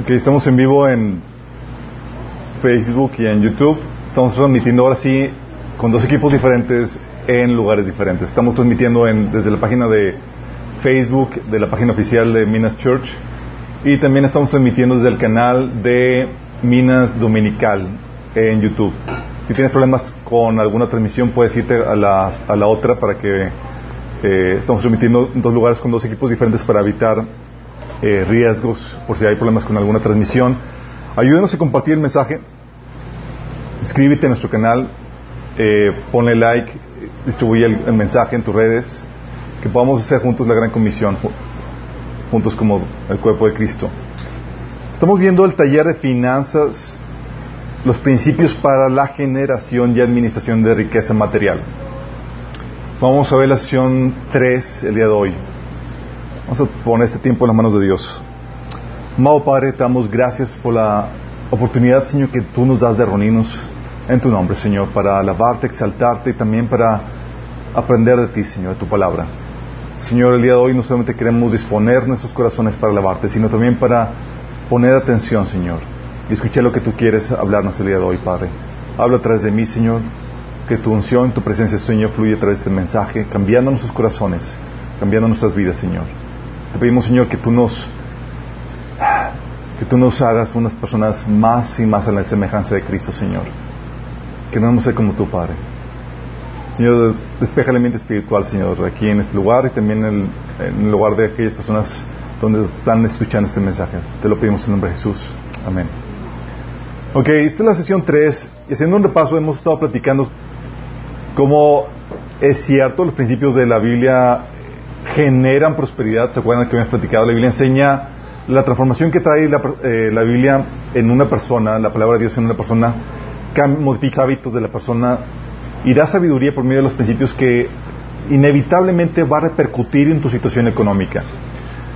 Ok, estamos en vivo en Facebook y en YouTube. Estamos transmitiendo ahora sí con dos equipos diferentes en lugares diferentes. Estamos transmitiendo en, desde la página de Facebook, de la página oficial de Minas Church, y también estamos transmitiendo desde el canal de Minas Dominical en YouTube. Si tienes problemas con alguna transmisión, puedes irte a la, a la otra para que eh, estamos transmitiendo en dos lugares con dos equipos diferentes para evitar eh, riesgos por si hay problemas con alguna transmisión. Ayúdenos a compartir el mensaje. Escríbete a nuestro canal, eh, ponle like, distribuye el, el, mensaje en tus redes, que podamos hacer juntos la gran comisión, juntos como el cuerpo de Cristo. Estamos viendo el taller de finanzas, los principios para la generación y administración de riqueza material. Vamos a ver la sesión 3 el día de hoy. Vamos a poner este tiempo en las manos de Dios. Amado Padre, te damos gracias por la oportunidad, Señor, que tú nos das de reunirnos en tu nombre, Señor, para alabarte, exaltarte y también para aprender de ti, Señor, de tu palabra. Señor, el día de hoy no solamente queremos disponer nuestros corazones para alabarte, sino también para poner atención, Señor, y escuchar lo que tú quieres hablarnos el día de hoy, Padre. Habla a través de mí, Señor, que tu unción, tu presencia, Señor, fluye a través de este mensaje, cambiando nuestros corazones, cambiando nuestras vidas, Señor. Pedimos, Señor, que tú nos que tú nos hagas unas personas más y más a la semejanza de Cristo, Señor. Que no vamos ser como tu Padre. Señor, despeja la mente espiritual, Señor, aquí en este lugar y también en el, en el lugar de aquellas personas donde están escuchando este mensaje. Te lo pedimos en nombre de Jesús. Amén. Ok, esta es la sesión 3 y haciendo un repaso hemos estado platicando cómo es cierto los principios de la Biblia generan prosperidad. ¿Se acuerdan que habíamos platicado? La Biblia enseña la transformación que trae la, eh, la, Biblia en una persona, la palabra de Dios en una persona, modifica hábitos de la persona y da sabiduría por medio de los principios que inevitablemente va a repercutir en tu situación económica.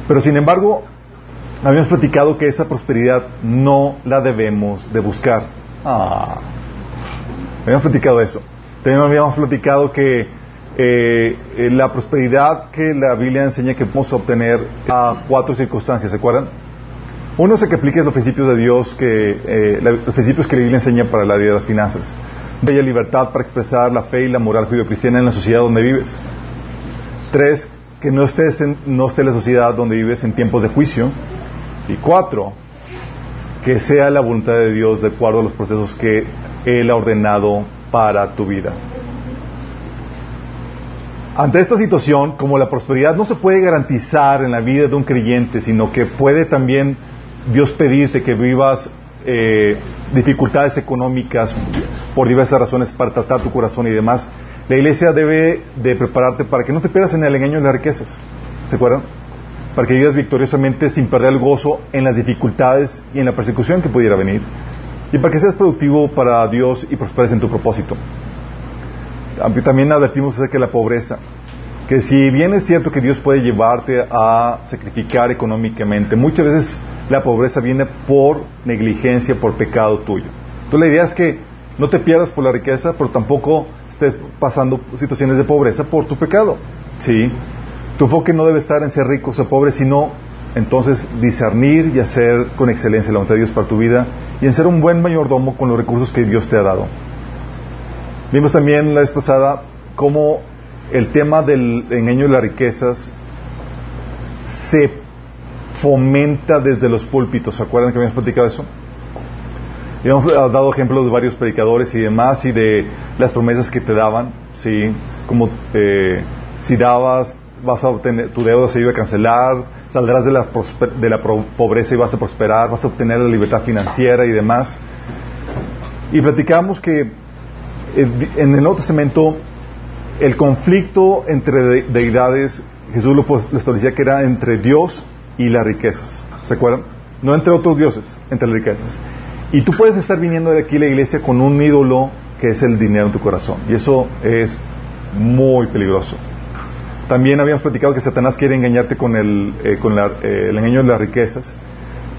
Pero sin embargo, habíamos platicado que esa prosperidad no la debemos de buscar. Ah, habíamos platicado eso. También habíamos platicado que eh, la prosperidad que la Biblia enseña que podemos obtener a cuatro circunstancias, ¿se acuerdan? Uno es que apliques los principios de Dios, que, eh, los principios que la Biblia enseña para la vida de las finanzas. Haya libertad para expresar la fe y la moral judio-cristiana en la sociedad donde vives. Tres, que no estés en la sociedad donde vives en tiempos de juicio. Y cuatro, que sea la voluntad de Dios de acuerdo a los procesos que Él ha ordenado para tu vida. Ante esta situación, como la prosperidad no se puede garantizar en la vida de un creyente, sino que puede también Dios pedirte que vivas eh, dificultades económicas por diversas razones para tratar tu corazón y demás, la iglesia debe de prepararte para que no te pierdas en el engaño de las riquezas. ¿Se acuerdan? Para que vivas victoriosamente sin perder el gozo en las dificultades y en la persecución que pudiera venir. Y para que seas productivo para Dios y prosperes en tu propósito también advertimos acerca de la pobreza, que si bien es cierto que Dios puede llevarte a sacrificar económicamente, muchas veces la pobreza viene por negligencia, por pecado tuyo. Entonces la idea es que no te pierdas por la riqueza, pero tampoco estés pasando situaciones de pobreza por tu pecado. ¿sí? Tu enfoque no debe estar en ser rico o ser pobre, sino entonces discernir y hacer con excelencia la voluntad de Dios para tu vida y en ser un buen mayordomo con los recursos que Dios te ha dado. Vimos también la vez pasada cómo el tema del engaño de las riquezas se fomenta desde los púlpitos. ¿Se acuerdan que habíamos platicado eso? Y hemos dado ejemplos de varios predicadores y demás y de las promesas que te daban, ¿sí? Como eh, si dabas, vas a obtener, tu deuda se iba a cancelar, saldrás de la, de la pobreza y vas a prosperar, vas a obtener la libertad financiera y demás. Y platicamos que en el Nuevo Testamento el conflicto entre deidades, Jesús lo, lo establecía que era entre Dios y las riquezas. ¿Se acuerdan? No entre otros dioses, entre las riquezas. Y tú puedes estar viniendo de aquí a la iglesia con un ídolo que es el dinero en tu corazón. Y eso es muy peligroso. También habíamos platicado que Satanás quiere engañarte con el, eh, con eh, el engaño de las riquezas,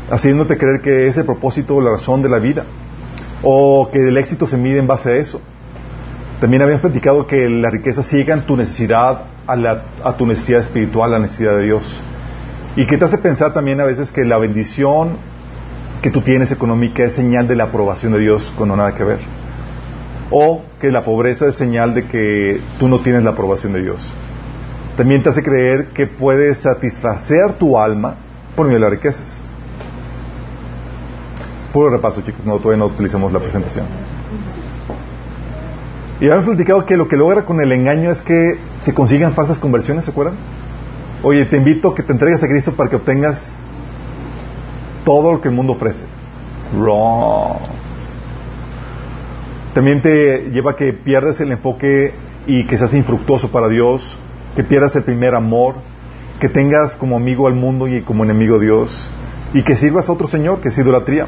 haciéndote creer que es el propósito o la razón de la vida, o que el éxito se mide en base a eso. También habíamos platicado que la riqueza ciega tu necesidad a, tu necesidad espiritual, a la necesidad de Dios. Y que te hace pensar también a veces que la bendición que tú tienes económica es señal de la aprobación de Dios cuando nada que ver. O que la pobreza es señal de que tú no tienes la aprobación de Dios. También te hace creer que puedes satisfacer tu alma por medio de las riquezas. Puro repaso, chicos, no, todavía no utilizamos la presentación. Y habíamos platicado que lo que logra con el engaño es que se consigan falsas conversiones, ¿se acuerdan? Oye, te invito a que te entregues a Cristo para que obtengas todo lo que el mundo ofrece. Wrong. También te lleva a que pierdas el enfoque y que seas infructuoso para Dios, que pierdas el primer amor, que tengas como amigo al mundo y como enemigo a Dios, y que sirvas a otro Señor, que es idolatría,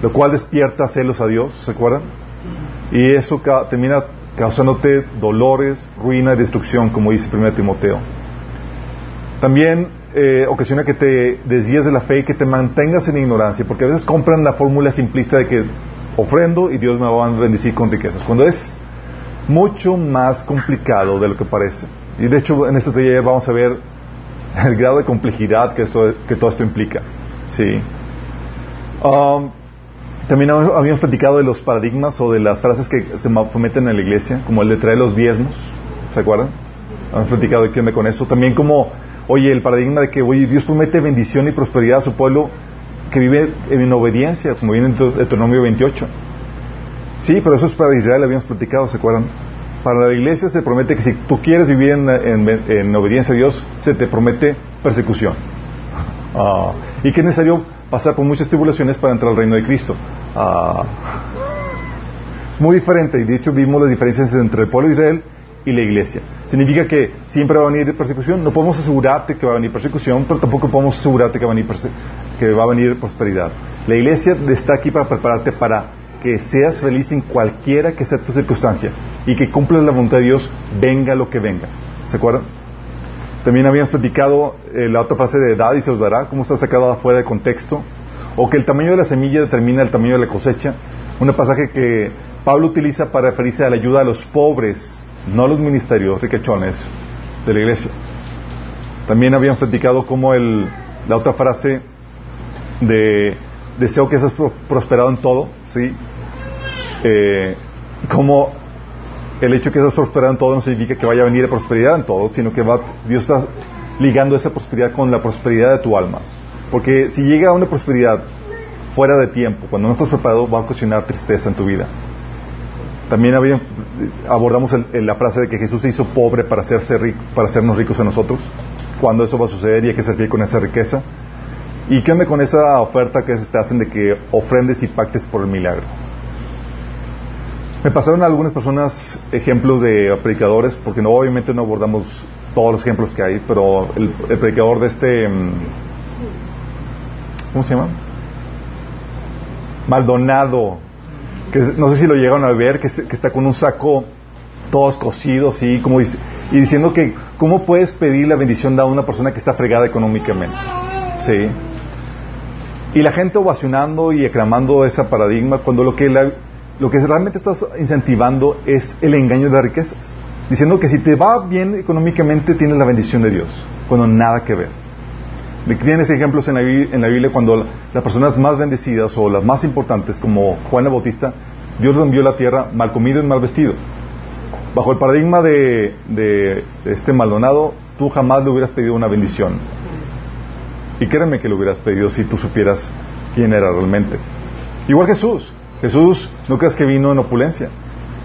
lo cual despierta celos a Dios, ¿se acuerdan? Y eso termina causándote dolores, ruina y destrucción, como dice 1 Timoteo. También eh, ocasiona que te desvíes de la fe y que te mantengas en ignorancia, porque a veces compran la fórmula simplista de que ofrendo y Dios me va a bendecir con riquezas, cuando es mucho más complicado de lo que parece. Y de hecho en este taller vamos a ver el grado de complejidad que, esto, que todo esto implica. Sí. Um, también habíamos platicado de los paradigmas o de las frases que se fomenten en la iglesia, como el de traer los diezmos, ¿se acuerdan? Habíamos platicado de qué onda con eso. También como Oye, el paradigma de que oye, Dios promete bendición y prosperidad a su pueblo que vive en obediencia, como viene en Deuteronomio 28. Sí, pero eso es para Israel, habíamos platicado, ¿se acuerdan? Para la iglesia se promete que si tú quieres vivir en, obediencia a Dios, se te promete persecución. Ah, y que es necesario pasar por muchas tribulaciones para entrar al reino de Cristo. Ah, es muy diferente, y de hecho vimos las diferencias entre el pueblo de Israel y la iglesia. ¿Significa que siempre va a venir persecución? No podemos asegurarte que va a venir persecución, pero tampoco podemos asegurarte que va a venir, prosperidad. La iglesia está aquí para prepararte para que seas feliz en cualquiera que sea tu circunstancia y que cumplas la voluntad de Dios, venga lo que venga. ¿Se acuerdan? También habíamos platicado eh, la otra frase de edad y se os dará, cómo está sacado afuera de contexto, o que el tamaño de la semilla determina el tamaño de la cosecha. Un pasaje que Pablo utiliza para referirse a la ayuda a los pobres no los ministerios riquechones de la iglesia. También habían platicado como el, la otra frase de deseo que seas prosperado en todo, ¿sí? Eh, como el hecho de que seas prosperado en todo no significa que vaya a venir prosperidad en todo, sino que va, Dios está ligando esa prosperidad con la prosperidad de tu alma. Porque si llega una prosperidad fuera de tiempo, cuando no estás preparado, va a ocasionar tristeza en tu vida. También abordamos la frase de que Jesús se hizo pobre para, hacerse rico, para hacernos ricos a nosotros. Cuando eso va a suceder y hay que servir con esa riqueza. ¿Y qué onda con esa oferta que te hacen de que ofrendes y pactes por el milagro? Me pasaron algunas personas ejemplos de predicadores, porque no, obviamente no abordamos todos los ejemplos que hay, pero el, predicador de este... ¿Cómo se llama? Maldonado, que no sé si lo llegaron a ver, que, está con un saco todos cosidos y como dice, y diciendo que cómo puedes pedir la bendición a una persona que está fregada económicamente. ¿Sí? Y la gente ovacionando y aclamando ese paradigma cuando lo que, lo que realmente estás incentivando es el engaño de riquezas. Diciendo que si te va bien económicamente tienes la bendición de Dios, cuando nada que ver. Tienes ejemplos en la, en la Biblia cuando las personas más bendecidas o las más importantes, como Juan el Bautista, Dios lo envió a la tierra mal comido y mal vestido. Bajo el paradigma de, este Maldonado, tú jamás le hubieras pedido una bendición. Y créeme que lo hubieras pedido si tú supieras quién era realmente. Igual Jesús. Jesús, no creas que vino en opulencia.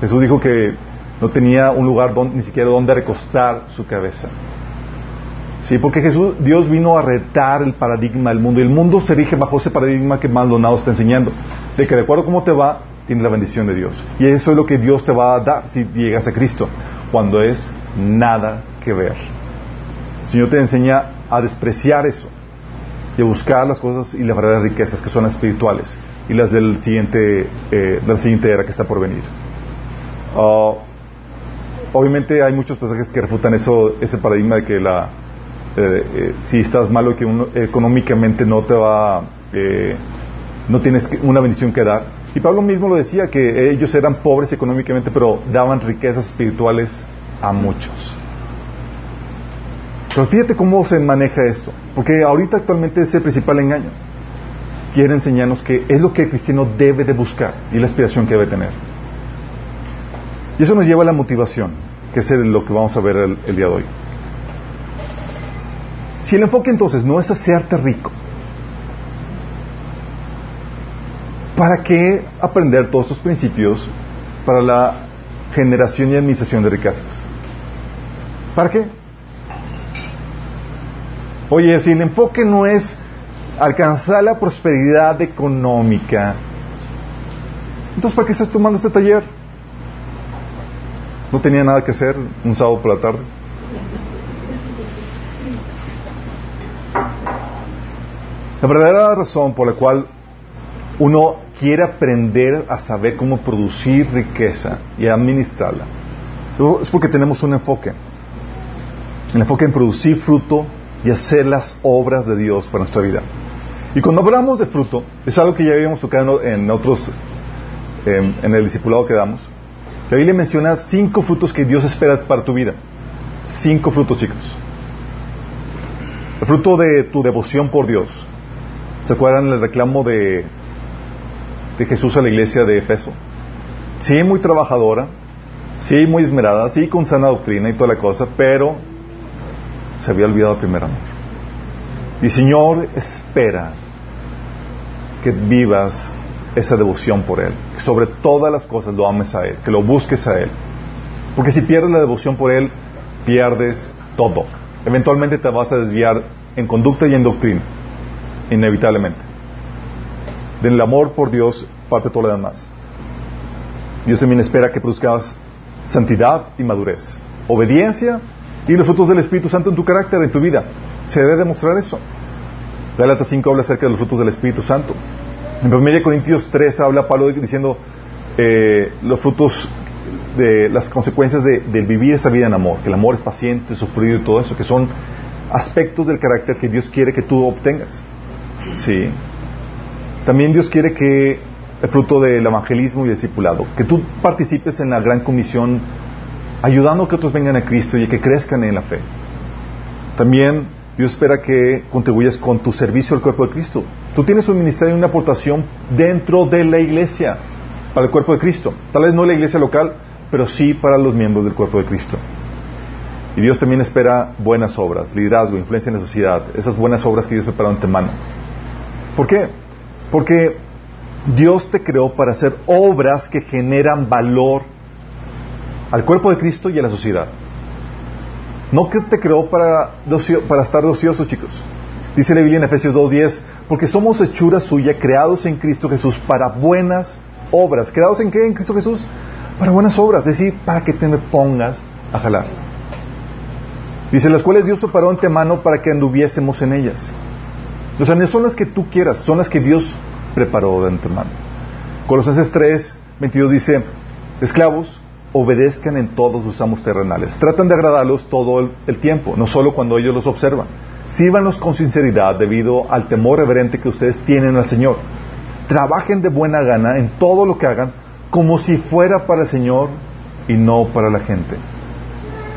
Jesús dijo que no tenía un lugar ni siquiera donde recostar su cabeza. Sí, porque Jesús, Dios vino a retar el paradigma del mundo y el mundo se rige bajo ese paradigma que Maldonado está enseñando, de que de acuerdo a cómo te va, tienes la bendición de Dios. Y eso es lo que Dios te va a dar si llegas a Cristo, cuando es nada que ver. El Señor te enseña a despreciar eso y a buscar las cosas y las verdaderas riquezas que son las espirituales y las del siguiente, eh, siguiente era que está por venir. Ah, obviamente hay muchos pasajes que refutan eso, ese paradigma de que la, eh, eh, si estás malo que uno, económicamente no te va, eh, no tienes una bendición que dar. Y Pablo mismo lo decía, que ellos eran pobres económicamente, pero daban riquezas espirituales a muchos. Pero fíjate cómo se maneja esto, porque ahorita actualmente es el principal engaño. quiere enseñarnos que es lo que el cristiano debe de buscar y la aspiración que debe tener. Y eso nos lleva a la motivación, que es lo que vamos a ver el, el día de hoy. Si el enfoque entonces no es hacerte rico, ¿para qué aprender todos estos principios para la generación y administración de riquezas? ¿Para qué? Oye, si el enfoque no es alcanzar la prosperidad económica, entonces ¿para qué estás tomando este taller? ¿No tenía nada que hacer un sábado por la tarde? La verdadera razón por la cual uno quiere aprender a saber cómo producir riqueza y administrarla es porque tenemos un enfoque. El enfoque en producir fruto y hacer las obras de Dios para nuestra vida. Y cuando hablamos de fruto, es algo que ya habíamos tocado en otros, en, en el discipulado que damos. La Biblia menciona cinco frutos que Dios espera para tu vida. Cinco frutos, chicos. El fruto de tu devoción por Dios. ¿Se acuerdan el reclamo de, de Jesús a la iglesia de Efeso? Sí, muy trabajadora, sí, muy esmerada, sí, con sana doctrina y toda la cosa, pero se había olvidado el primer amor. Y Señor espera que vivas esa devoción por Él, que sobre todas las cosas lo ames a Él, que lo busques a Él. Porque si pierdes la devoción por Él, pierdes todo. Eventualmente te vas a desviar en conducta y en doctrina, inevitablemente. Del amor por Dios parte todo lo demás. Dios también espera que produzcas santidad y madurez, obediencia y los frutos del Espíritu Santo en tu carácter, en tu vida. Se debe demostrar eso. Gálatas 5 habla acerca de los frutos del Espíritu Santo. En 1 Corintios 3 habla Pablo diciendo eh, los frutos de las consecuencias de, vivir esa vida en amor, que el amor es paciente, sufrido y todo eso, que son aspectos del carácter que Dios quiere que tú obtengas. Sí. También Dios quiere que el fruto del evangelismo y discipulado, que tú participes en la gran comisión ayudando a que otros vengan a Cristo y que crezcan en la fe. También Dios espera que contribuyas con tu servicio al cuerpo de Cristo. Tú tienes un ministerio y una aportación dentro de la iglesia para el cuerpo de Cristo. Tal vez no la iglesia local, pero sí para los miembros del cuerpo de Cristo. Y Dios también espera buenas obras, liderazgo, influencia en la sociedad, esas buenas obras que Dios preparó antemano. ¿Por qué? Porque Dios te creó para hacer obras que generan valor al cuerpo de Cristo y a la sociedad. No que te creó para, estar ociosos, chicos. Dice la Biblia en Efesios 2.10, porque somos hechura suya, creados en Cristo Jesús para buenas obras. ¿Creados en qué en Cristo Jesús? Para buenas obras, es decir, para que te me pongas a jalar. Dice, las cuales Dios preparó antemano para que anduviésemos en ellas. Entonces, no son las que tú quieras, son las que Dios preparó de antemano. Colosenses 3, 22 dice, esclavos, obedezcan en todos sus amos terrenales. Tratan de agradarlos todo el, tiempo, no solo cuando ellos los observan. Sírvanlos con sinceridad debido al temor reverente que ustedes tienen al Señor. Trabajen de buena gana en todo lo que hagan como si fuera para el Señor y no para la gente.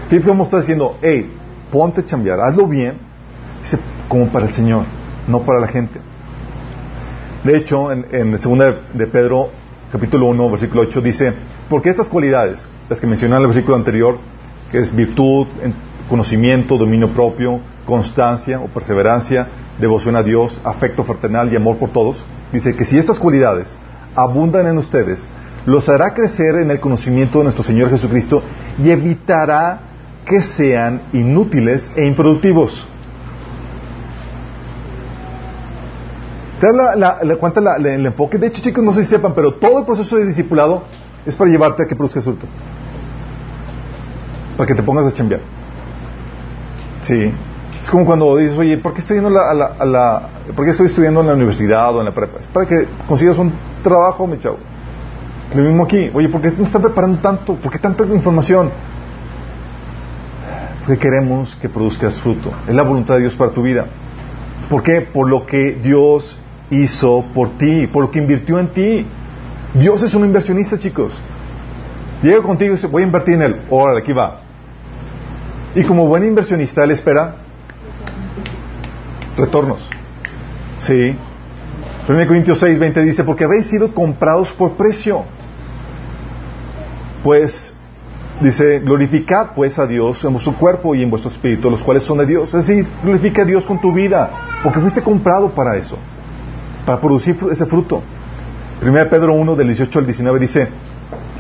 Fíjate cómo está diciendo, hey, ponte a chambear, hazlo bien, dice, como para el Señor, no para la gente. De hecho, en, en segunda de Pedro capítulo 1, versículo 8, dice, porque estas cualidades, las que mencioné en el versículo anterior, que es virtud, conocimiento, dominio propio, constancia o perseverancia, devoción a Dios, afecto fraternal y amor por todos, dice que si estas cualidades abundan en ustedes, los hará crecer en el conocimiento de nuestro Señor Jesucristo y evitará que sean inútiles e improductivos. ¿Te das la, la, el enfoque? De hecho, chicos, no sé si sepan, pero todo el proceso de discipulado es para llevarte a que produzcas fruto. Para que te pongas a chambear. Sí. Es como cuando dices, oye, ¿por qué estoy, yendo la, a la, ¿por qué estoy estudiando en la universidad o en la prepa? Es para que consigas un trabajo, mi chavo. Lo mismo aquí. Oye, ¿por qué no están preparando tanto? ¿Por qué tanta información? Porque queremos que produzcas fruto. Es la voluntad de Dios para tu vida. ¿Por qué? Por lo que Dios hizo por ti, por lo que invirtió en ti. Dios es un inversionista, chicos. Llega contigo y dice, voy a invertir en él. Órale, aquí va. Y como buen inversionista, él espera retornos. Sí. 1 Corintios 6, 20 dice, porque habéis sido comprados por precio. Pues, dice, glorificad pues a Dios en vuestro cuerpo y en vuestro espíritu, los cuales son de Dios. Es decir, glorifica a Dios con tu vida, porque fuiste comprado para eso, para producir ese fruto. 1 Pedro 1, del 18 al 19 dice,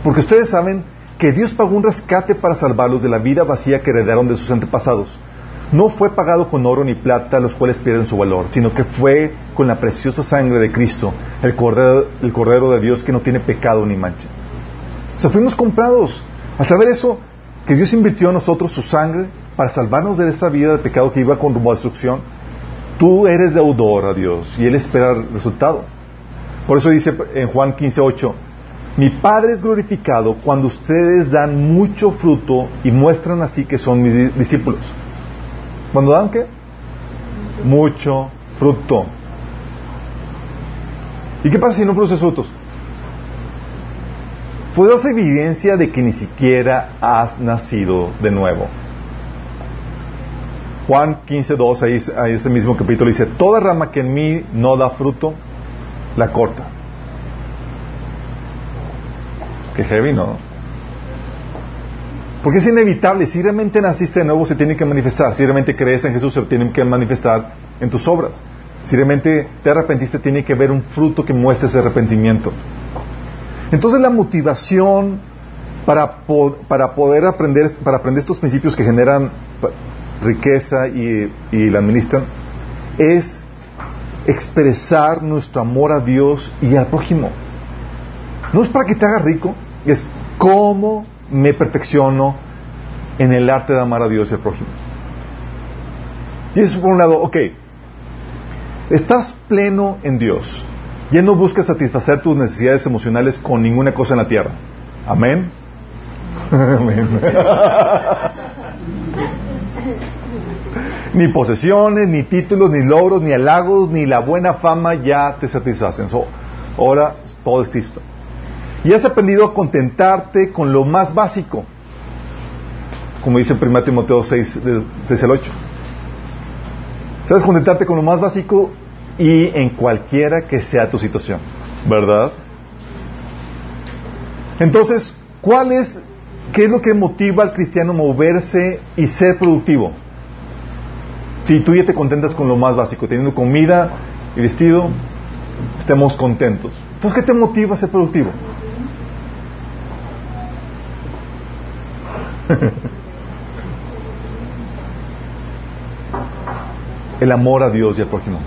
porque ustedes saben que Dios pagó un rescate para salvarlos de la vida vacía que heredaron de sus antepasados no fue pagado con oro ni plata, los cuales pierden su valor, sino que fue con la preciosa sangre de Cristo, el Cordero, de Dios que no tiene pecado ni mancha. O sea, fuimos comprados. Al saber eso, que Dios invirtió en nosotros su sangre para salvarnos de esta vida de pecado que iba con rumbo a destrucción, tú eres deudor a Dios y Él espera el resultado. Por eso dice en Juan 15:8, mi Padre es glorificado cuando ustedes dan mucho fruto y muestran así que son mis discípulos. ¿Cuándo dan qué? Mucho fruto. ¿Y qué pasa si no produces frutos? Pues das evidencia de que ni siquiera has nacido de nuevo. Juan 15.2, ahí, ahí ese mismo capítulo dice, toda rama que en mí no da fruto, la corta. Qué heavy, ¿no? Porque es inevitable, si realmente naciste de nuevo se tiene que manifestar, si realmente crees en Jesús se tiene que manifestar en tus obras, si realmente te arrepentiste tiene que haber un fruto que muestre ese arrepentimiento. Entonces la motivación para, para poder aprender, para aprender estos principios que generan riqueza y, y la administran es expresar nuestro amor a Dios y al prójimo. No es para que te haga rico, es cómo me perfecciono en el arte de amar a Dios y al prójimo. Y eso por un lado, ok, estás pleno en Dios. Ya no buscas satisfacer tus necesidades emocionales con ninguna cosa en la tierra. Amén. Amén. ni posesiones, ni títulos, ni logros, ni halagos, ni la buena fama ya te satisfacen. ahora todo es Cristo. Y has aprendido a contentarte con lo más básico, como dice 1 Timoteo 6, 6 al 8. Sabes contentarte con lo más básico y en cualquiera que sea tu situación, ¿verdad? Entonces, ¿cuál es, qué es lo que motiva al cristiano moverse y ser productivo? Si tú ya te contentas con lo más básico, teniendo comida y vestido, estemos contentos. Entonces, ¿qué te motiva a ser productivo? el amor a Dios y al prójimo.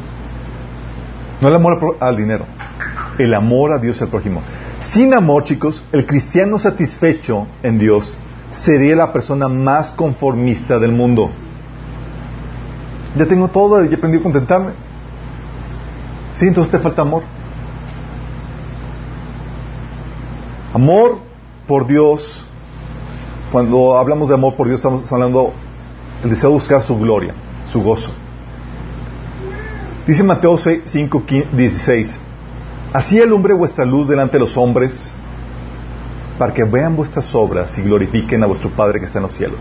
No el amor al dinero, el amor a Dios y al prójimo. Sin amor, chicos, el cristiano satisfecho en Dios sería la persona más conformista del mundo. Ya tengo todo, ya aprendí a contentarme. Sí, entonces te falta amor. Amor por Dios cuando hablamos de amor por Dios, estamos hablando del deseo de buscar su gloria, su gozo. Dice Mateo 5, 16, así alumbre vuestra luz delante de los hombres, para que vean vuestras obras y glorifiquen a vuestro Padre que está en los cielos.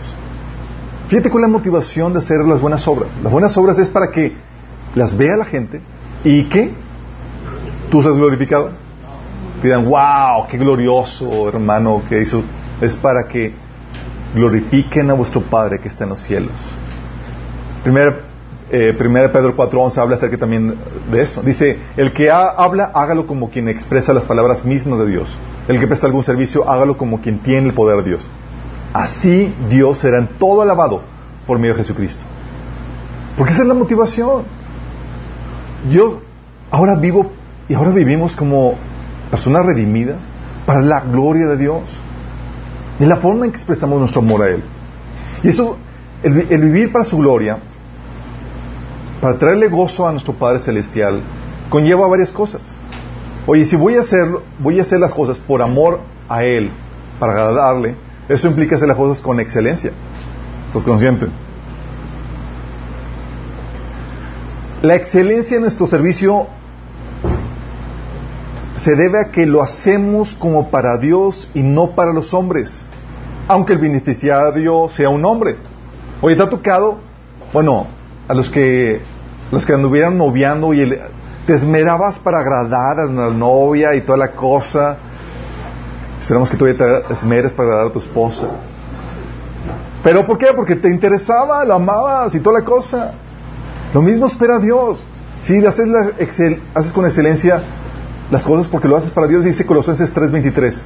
Fíjate con la motivación de hacer las buenas obras. Las buenas obras es para que las vea la gente y que tú seas glorificado. Te wow, qué glorioso hermano que hizo. Es para que glorifiquen a vuestro Padre que está en los cielos. Primera, eh, Pedro 4.11 habla acerca también de eso. Dice, el que habla, hágalo como quien expresa las palabras mismas de Dios. El que presta algún servicio, hágalo como quien tiene el poder de Dios. Así Dios será en todo alabado por medio de Jesucristo. Porque esa es la motivación. Yo ahora vivo y ahora vivimos como personas redimidas para la gloria de Dios. Es la forma en que expresamos nuestro amor a Él. Y eso, el, vivir para su gloria, para traerle gozo a nuestro Padre Celestial, conlleva varias cosas. Oye, si voy a hacer, voy a hacer las cosas por amor a Él, para agradarle, eso implica hacer las cosas con excelencia. ¿Estás consciente? La excelencia en nuestro servicio se debe a que lo hacemos como para Dios y no para los hombres, aunque el beneficiario sea un hombre. Oye, ¿te ha tocado? Bueno, a los que los que anduvieran noviando y te esmerabas para agradar a la novia y toda la cosa. Esperamos que todavía te esmeres para agradar a tu esposa. ¿Pero por qué? Porque te interesaba, la amabas y toda la cosa. Lo mismo espera Dios. Si haces, haces con excelencia las cosas porque lo haces para Dios, dice Colosenses 3:23.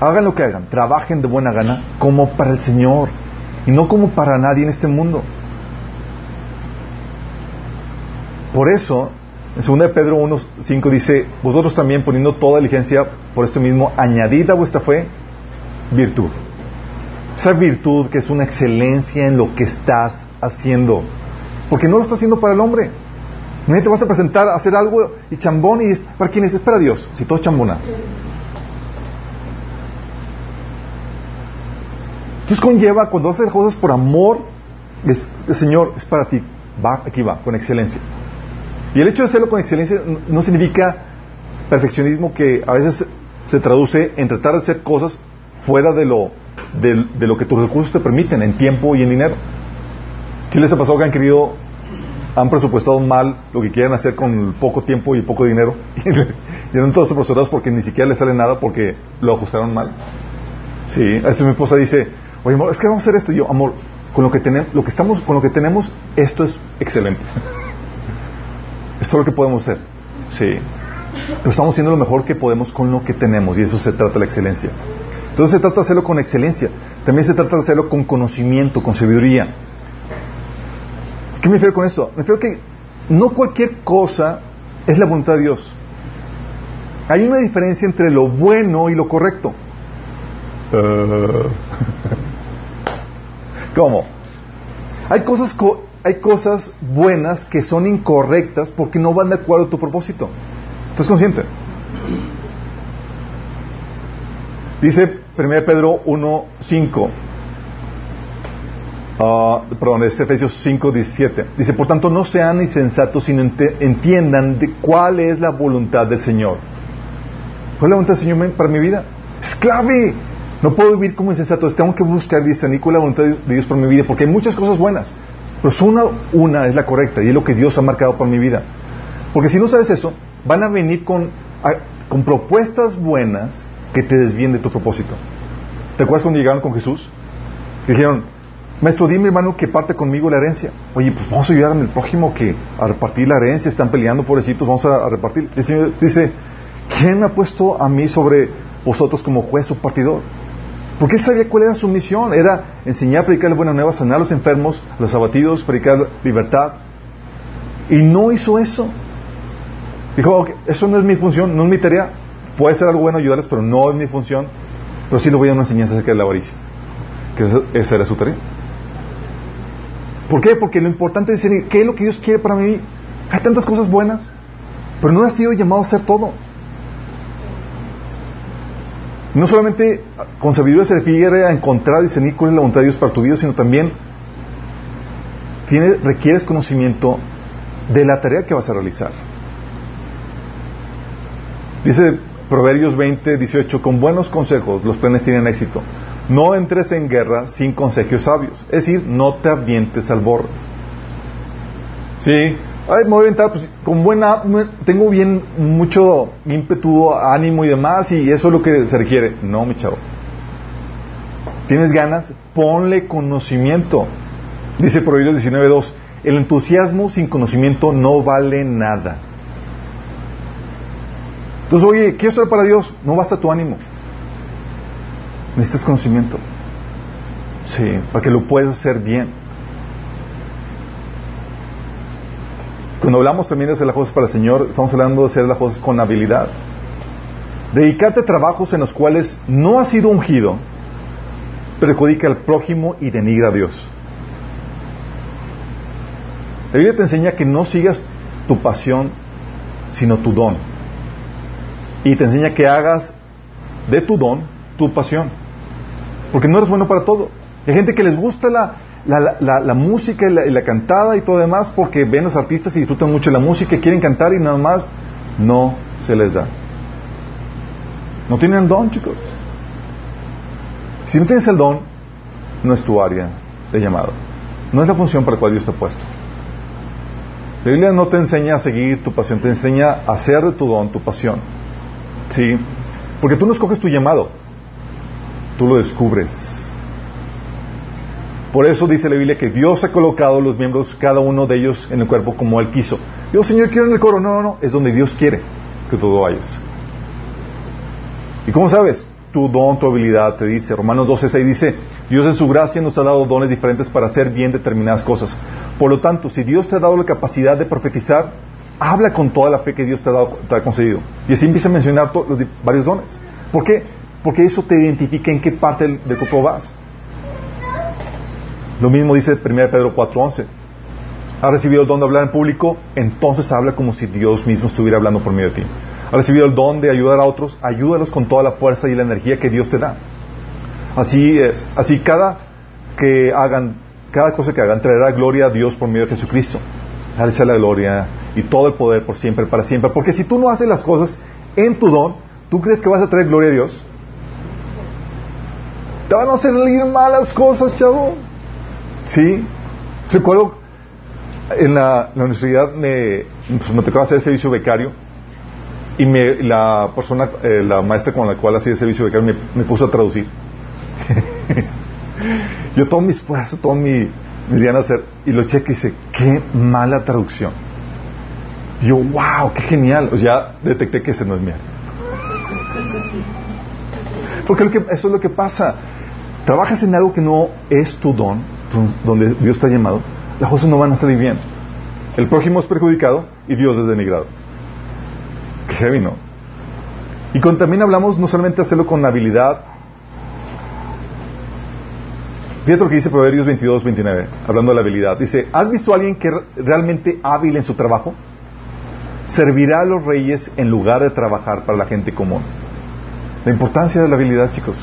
Hagan lo que hagan, trabajen de buena gana como para el Señor y no como para nadie en este mundo. Por eso, en 2 de Pedro 1.5 dice, vosotros también poniendo toda diligencia por esto mismo, añadid a vuestra fe virtud. Esa virtud que es una excelencia en lo que estás haciendo. Porque no lo estás haciendo para el hombre. No te vas a presentar a hacer algo y chambón y es para quién es, para Dios. Si todo chambona. Entonces conlleva, cuando haces cosas por amor, es, Señor es para ti. Va, aquí va, con excelencia. Y el hecho de hacerlo con excelencia no significa perfeccionismo que a veces se traduce en tratar de hacer cosas fuera de lo, de, lo que tus recursos te permiten, en tiempo y en dinero. Si les ha pasado que han querido, han presupuestado mal lo que quieren hacer con poco tiempo y poco dinero, y andan todos presupuestados porque ni siquiera les sale nada porque lo ajustaron mal? Sí, a veces mi esposa dice, oye, amor, es que vamos a hacer esto. Y yo, amor, con lo que tenemos, lo que estamos, con lo que tenemos, esto es excelente. es lo que podemos hacer. Sí. Pero estamos haciendo lo mejor que podemos con lo que tenemos y eso se trata de la excelencia. Entonces se trata de hacerlo con excelencia. También se trata de hacerlo con conocimiento, con sabiduría. ¿Qué me refiero con esto? Me refiero que no cualquier cosa es la voluntad de Dios. Hay una diferencia entre lo bueno y lo correcto. Uh. ¿Cómo? Hay cosas, hay cosas buenas que son incorrectas porque no van de acuerdo a tu propósito. ¿Estás consciente? Dice 1 Pedro 1, 5. perdón, es Efesios 5, 17. Dice, por tanto, no sean insensatos, sino entiendan de cuál es la voluntad del Señor. ¿Cuál es la voluntad del Señor para mi vida? Es clave. No puedo vivir como insensato. Tengo que buscar discernir cuál es la voluntad de Dios para mi vida, porque hay muchas cosas buenas. Pero solo una es la correcta y es lo que Dios ha marcado para mi vida. Porque si no sabes eso, van a venir con, con propuestas buenas que te desvíen de tu propósito. ¿Te acuerdas cuando llegaron con Jesús? Dijeron, maestro, dime hermano que parte conmigo la herencia. Oye, pues vamos a ayudar al prójimo que a repartir la herencia, están peleando pobrecitos, vamos a, repartir. El Señor dice, ¿quién me ha puesto a mí sobre vosotros como juez o partidor? Porque él sabía cuál era su misión, era enseñar, predicar la buena nueva, sanar a los enfermos, a los abatidos, predicar libertad. Y no hizo eso. Dijo, eso no es mi función, no es mi tarea, Puede ser algo bueno ayudarles, pero no es mi función. Pero sí le voy a dar una enseñanza acerca de la avaricia. Que esa era su tarea. ¿Por qué? Porque lo importante es decir, ¿qué es lo que Dios quiere para mí? Hay tantas cosas buenas, pero no ha sido llamado a ser todo. No solamente con sabiduría se refiere a encontrar discernir cuál es la voluntad de Dios para tu vida, sino también tiene, requieres conocimiento de la tarea que vas a realizar. Dice Proverbios 20, 18, con buenos consejos los planes tienen éxito. No entres en guerra sin consejos sabios. Es decir, no te avientes al borde. Sí, Ay, me voy a aventar, pues, con buena, tengo bien mucho ímpetu, ánimo y demás, y eso es lo que se requiere. No, mi chavo. ¿Tienes ganas? Ponle conocimiento. Dice Proverbios 19.2, el entusiasmo sin conocimiento no vale nada. Entonces, oye, ¿qué ser para Dios? No basta tu ánimo. Necesitas conocimiento. Sí, para que lo puedas hacer bien. Cuando hablamos también de hacer las cosas para el Señor, estamos hablando de hacer las cosas con habilidad. Dedicarte a trabajos en los cuales no has sido ungido, perjudica al prójimo y denigra a Dios. La Biblia te enseña que no sigas tu pasión, sino tu don y te enseña que hagas de tu don tu pasión. Porque no eres bueno para todo. Hay gente que les gusta la, la, música y la, cantada y todo demás porque ven los artistas y disfrutan mucho la música y quieren cantar y nada más no se les da. No tienen don, chicos. Si no tienes el don, no es tu área de llamado. No es la función para la cual Dios te ha puesto. La Biblia no te enseña a seguir tu pasión, te enseña a hacer de tu don tu pasión. ¿Sí? Porque tú no escoges tu llamado, tú lo descubres. Por eso dice la Biblia que Dios ha colocado los miembros, cada uno de ellos, en el cuerpo como Él quiso. Dios, Señor, quiero en el coro. No, no, no. Es donde Dios quiere que tú vayas. ¿Y cómo sabes? Tu don, tu habilidad, te dice. Romanos 12, 6 dice, Dios en su gracia nos ha dado dones diferentes para hacer bien determinadas cosas. Por lo tanto, si Dios te ha dado la capacidad de profetizar, habla con toda la fe que Dios te ha, dado, te ha concedido. Y así empieza a mencionar los varios dones. ¿Por qué? Porque eso te identifica en qué parte del cuerpo vas. Lo mismo dice 1 Pedro 4:11. Ha recibido el don de hablar en público, entonces habla como si Dios mismo estuviera hablando por medio de ti. Ha recibido el don de ayudar a otros, ayúdalos con toda la fuerza y la energía que Dios te da. Así es, así cada que hagan, cada cosa que hagan traerá gloria a Dios por medio de Jesucristo. Dale sea la gloria y todo el poder por siempre, para siempre. Porque si tú no haces las cosas en tu don, ¿tú crees que vas a traer gloria a Dios? Te van a salir malas cosas, chavo. Sí, recuerdo en la, universidad me, pues me tocaba hacer servicio becario y me, la persona, eh, la maestra con la cual hacía el servicio becario me, puso a traducir. Yo todo mi esfuerzo, todo mi, mis ganas de hacer, y lo cheque y dice, qué mala traducción. Y yo, wow, qué genial. O ya detecté que ese no es mierda. Porque eso es lo que pasa. Trabajas en algo que no es tu don, donde Dios está llamado, las cosas no van a salir bien. El prójimo es perjudicado y Dios es denigrado. Qué heavy, ¿no? Y con, también hablamos no solamente hacerlo con habilidad. Fíjate lo que dice Proverbios 22, 29, hablando de la habilidad. Dice, ¿has visto a alguien que realmente hábil en su trabajo? Servirá a los reyes en lugar de trabajar para la gente común. La importancia de la habilidad, chicos.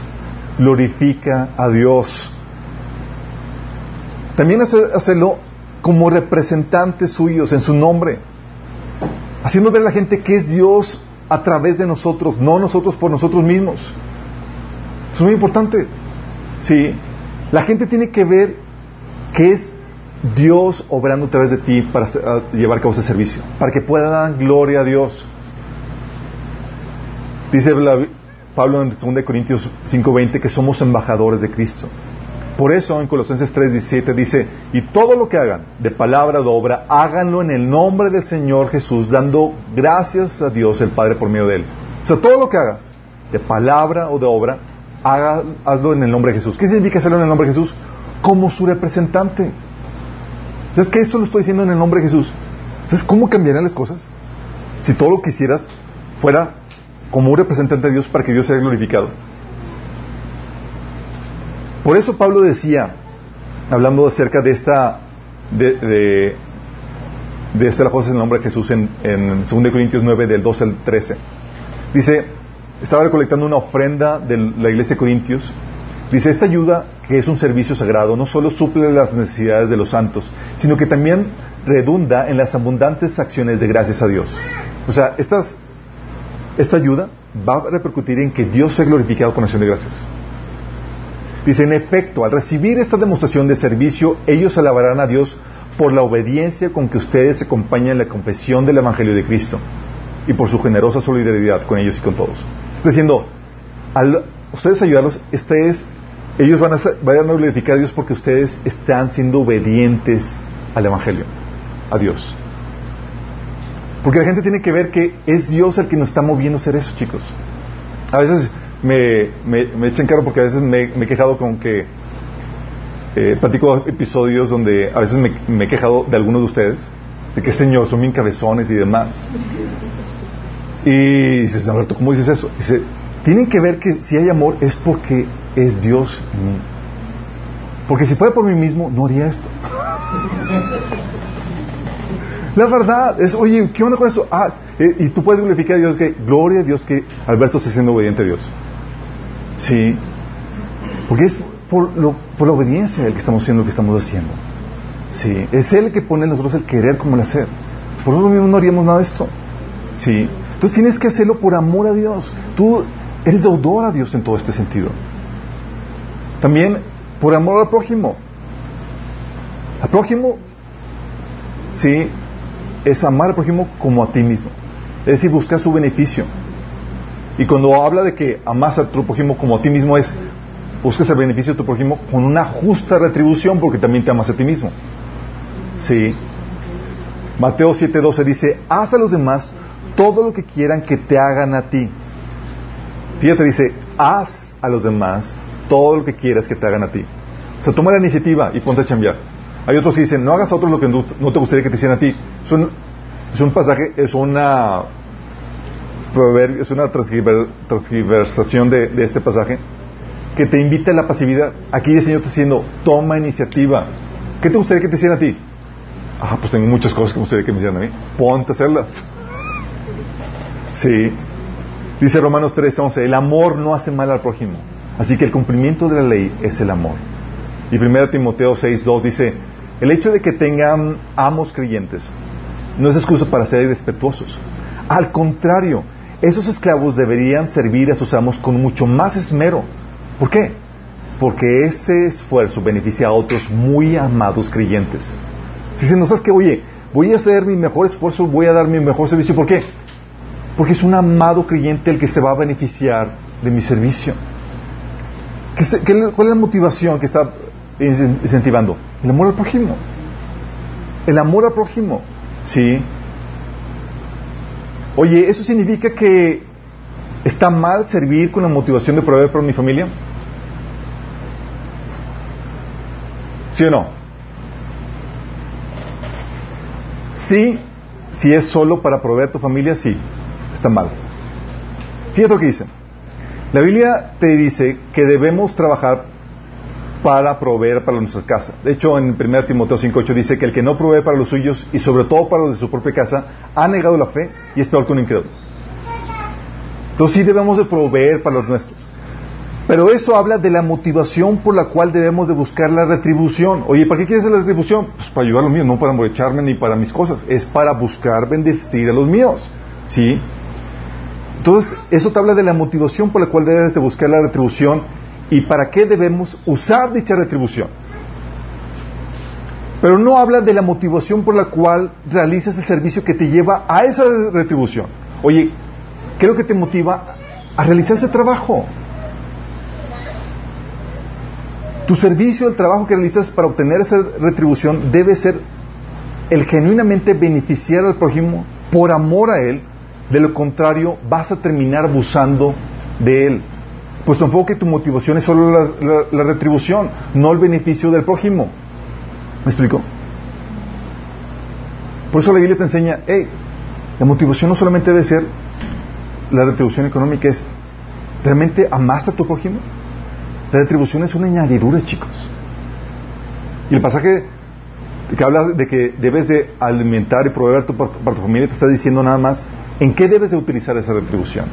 Glorifica a Dios. También hacerlo como representantes suyos en su nombre. Haciendo ver a la gente que es Dios a través de nosotros, no nosotros por nosotros mismos. Es muy importante. Sí. La gente tiene que ver que es Dios obrando a través de ti para llevar a cabo ese servicio, para que pueda dar gloria a Dios. Dice Pablo en 2 Corintios 5:20 que somos embajadores de Cristo. Por eso en Colosenses 3:17 dice, y todo lo que hagan, de palabra o de obra, háganlo en el nombre del Señor Jesús, dando gracias a Dios el Padre por medio de Él. O sea, todo lo que hagas, de palabra o de obra, hazlo en el nombre de Jesús. ¿Qué significa hacerlo en el nombre de Jesús? Como su representante. ¿Sabes que esto lo estoy diciendo en el nombre de Jesús? ¿Sabes cómo cambiarían las cosas? Si todo lo que hicieras fuera como un representante de Dios para que Dios sea glorificado. Por eso Pablo decía, hablando acerca de esta, de, de, de hacer las cosas en el nombre de Jesús en, en 2 Corintios 9, del 12 al 13, dice, estaba recolectando una ofrenda de la iglesia de Corintios, dice, esta ayuda, que es un servicio sagrado, no solo suple las necesidades de los santos, sino que también redunda en las abundantes acciones de gracias a Dios. O sea, esta ayuda va a repercutir en que Dios sea glorificado con acción de gracias. Dice, en efecto, al recibir esta demostración de servicio, ellos alabarán a Dios por la obediencia con que ustedes acompañan en la confesión del Evangelio de Cristo y por su generosa solidaridad con ellos y con todos. Está diciendo, al ustedes ayudarlos, ustedes, ellos van a, van a glorificar a Dios porque ustedes están siendo obedientes al Evangelio, a Dios. Porque la gente tiene que ver que es Dios el que nos está moviendo a hacer eso, chicos. A veces me, me, me echen porque a veces me, he quejado con que eh, platico episodios donde a veces me, he quejado de algunos de ustedes, de que Señor, son bien cabezones y demás. Y dices, Alberto, ¿cómo dices eso? Dice, tienen que ver que si hay amor es porque es Dios en mí. Porque si fuera por mí mismo, no haría esto. La verdad es, oye, ¿qué onda con esto? Ah, eh, y tú puedes glorificar a Dios que, gloria a Dios que Alberto está siendo obediente a Dios. Sí. Porque es por, por la obediencia el que estamos haciendo lo que estamos haciendo. Sí. Es Él el que pone en nosotros el querer como el hacer. Por eso mismo no haríamos nada de esto. Sí. Entonces tienes que hacerlo por amor a Dios. Tú eres deudor a Dios en todo este sentido. También por amor al prójimo. Al prójimo, sí, es amar al prójimo como a ti mismo. Es decir, buscar su beneficio. Y cuando habla de que amas a tu prójimo como a ti mismo es buscas el beneficio de tu prójimo con una justa retribución porque también te amas a ti mismo. Sí. Mateo 7:12 dice, haz a los demás todo lo que quieran que te hagan a ti. Fíjate, dice, haz a los demás todo lo que quieras que te hagan a ti. O sea, toma la iniciativa y ponte a chambear. Hay otros que dicen, no hagas a otros lo que no te gustaría que te hicieran a ti. Es un, es un pasaje, es una es una transgiversación de, de, este pasaje que te invita a la pasividad. Aquí el Señor está diciendo, toma iniciativa. ¿Qué te gustaría que te hicieran a ti? Ah, pues tengo muchas cosas que me gustaría que me hicieran a mí. Ponte a hacerlas. Sí. Dice Romanos 3:11, el amor no hace mal al prójimo. Así que el cumplimiento de la ley es el amor. Y 1 Timoteo 6:2 dice, el hecho de que tengan amos creyentes no es excusa para ser irrespetuosos. Al contrario, esos esclavos deberían servir a sus amos con mucho más esmero. ¿Por qué? Porque ese esfuerzo beneficia a otros muy amados creyentes. Si se nos sabes que, oye, voy a hacer mi mejor esfuerzo, voy a dar mi mejor servicio, ¿por qué? Porque es un amado creyente el que se va a beneficiar de mi servicio. ¿Cuál es la motivación que está incentivando? El amor al prójimo. El amor al prójimo. ¿Sí? Oye, ¿eso significa que está mal servir con la motivación de proveer por mi familia? ¿Sí o no? Sí, si es solo para proveer tu familia, sí está mal. Fíjate lo que dice. La Biblia te dice que debemos trabajar para proveer para nuestra casa. De hecho, en 1 Timoteo 5.8 dice que el que no provee para los suyos y sobre todo para los de su propia casa, ha negado la fe y es peor que un incrédulo. Entonces sí debemos de proveer para los nuestros. Pero eso habla de la motivación por la cual debemos de buscar la retribución. Oye, ¿para qué quieres la retribución? Pues para ayudar a los míos, no para emborracharme ni para mis cosas. Es para buscar bendecir a los míos. ¿Sí? Entonces, eso te habla de la motivación por la cual debes de buscar la retribución y para qué debemos usar dicha retribución. Pero no habla de la motivación por la cual realizas el servicio que te lleva a esa retribución. Oye, creo que te motiva a realizar ese trabajo. Tu servicio, el trabajo que realizas para obtener esa retribución debe ser el genuinamente beneficiar al prójimo por amor a él de lo contrario, vas a terminar abusando de él. Pues tu enfoque tu motivación es solo la, retribución, no el beneficio del prójimo. ¿Me explico? Por eso la Biblia te enseña, hey, la motivación no solamente debe ser la retribución económica, es realmente amaste a tu prójimo. La retribución es una añadidura, chicos. Y el pasaje que habla de que debes de alimentar y proveer tu, para tu familia te está diciendo nada más ¿En qué debes de utilizar esa retribución?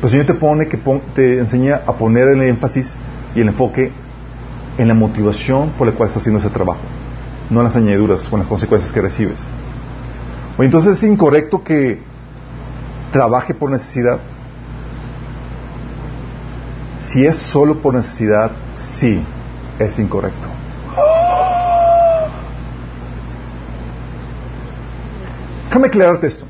Pues el Señor te pone que te enseña a poner el énfasis y el enfoque en la motivación por la cual estás haciendo ese trabajo, no en las añadiduras o en las consecuencias que recibes. O entonces es incorrecto que trabaje por necesidad. Si es solo por necesidad, sí, es incorrecto. Déjame aclararte esto.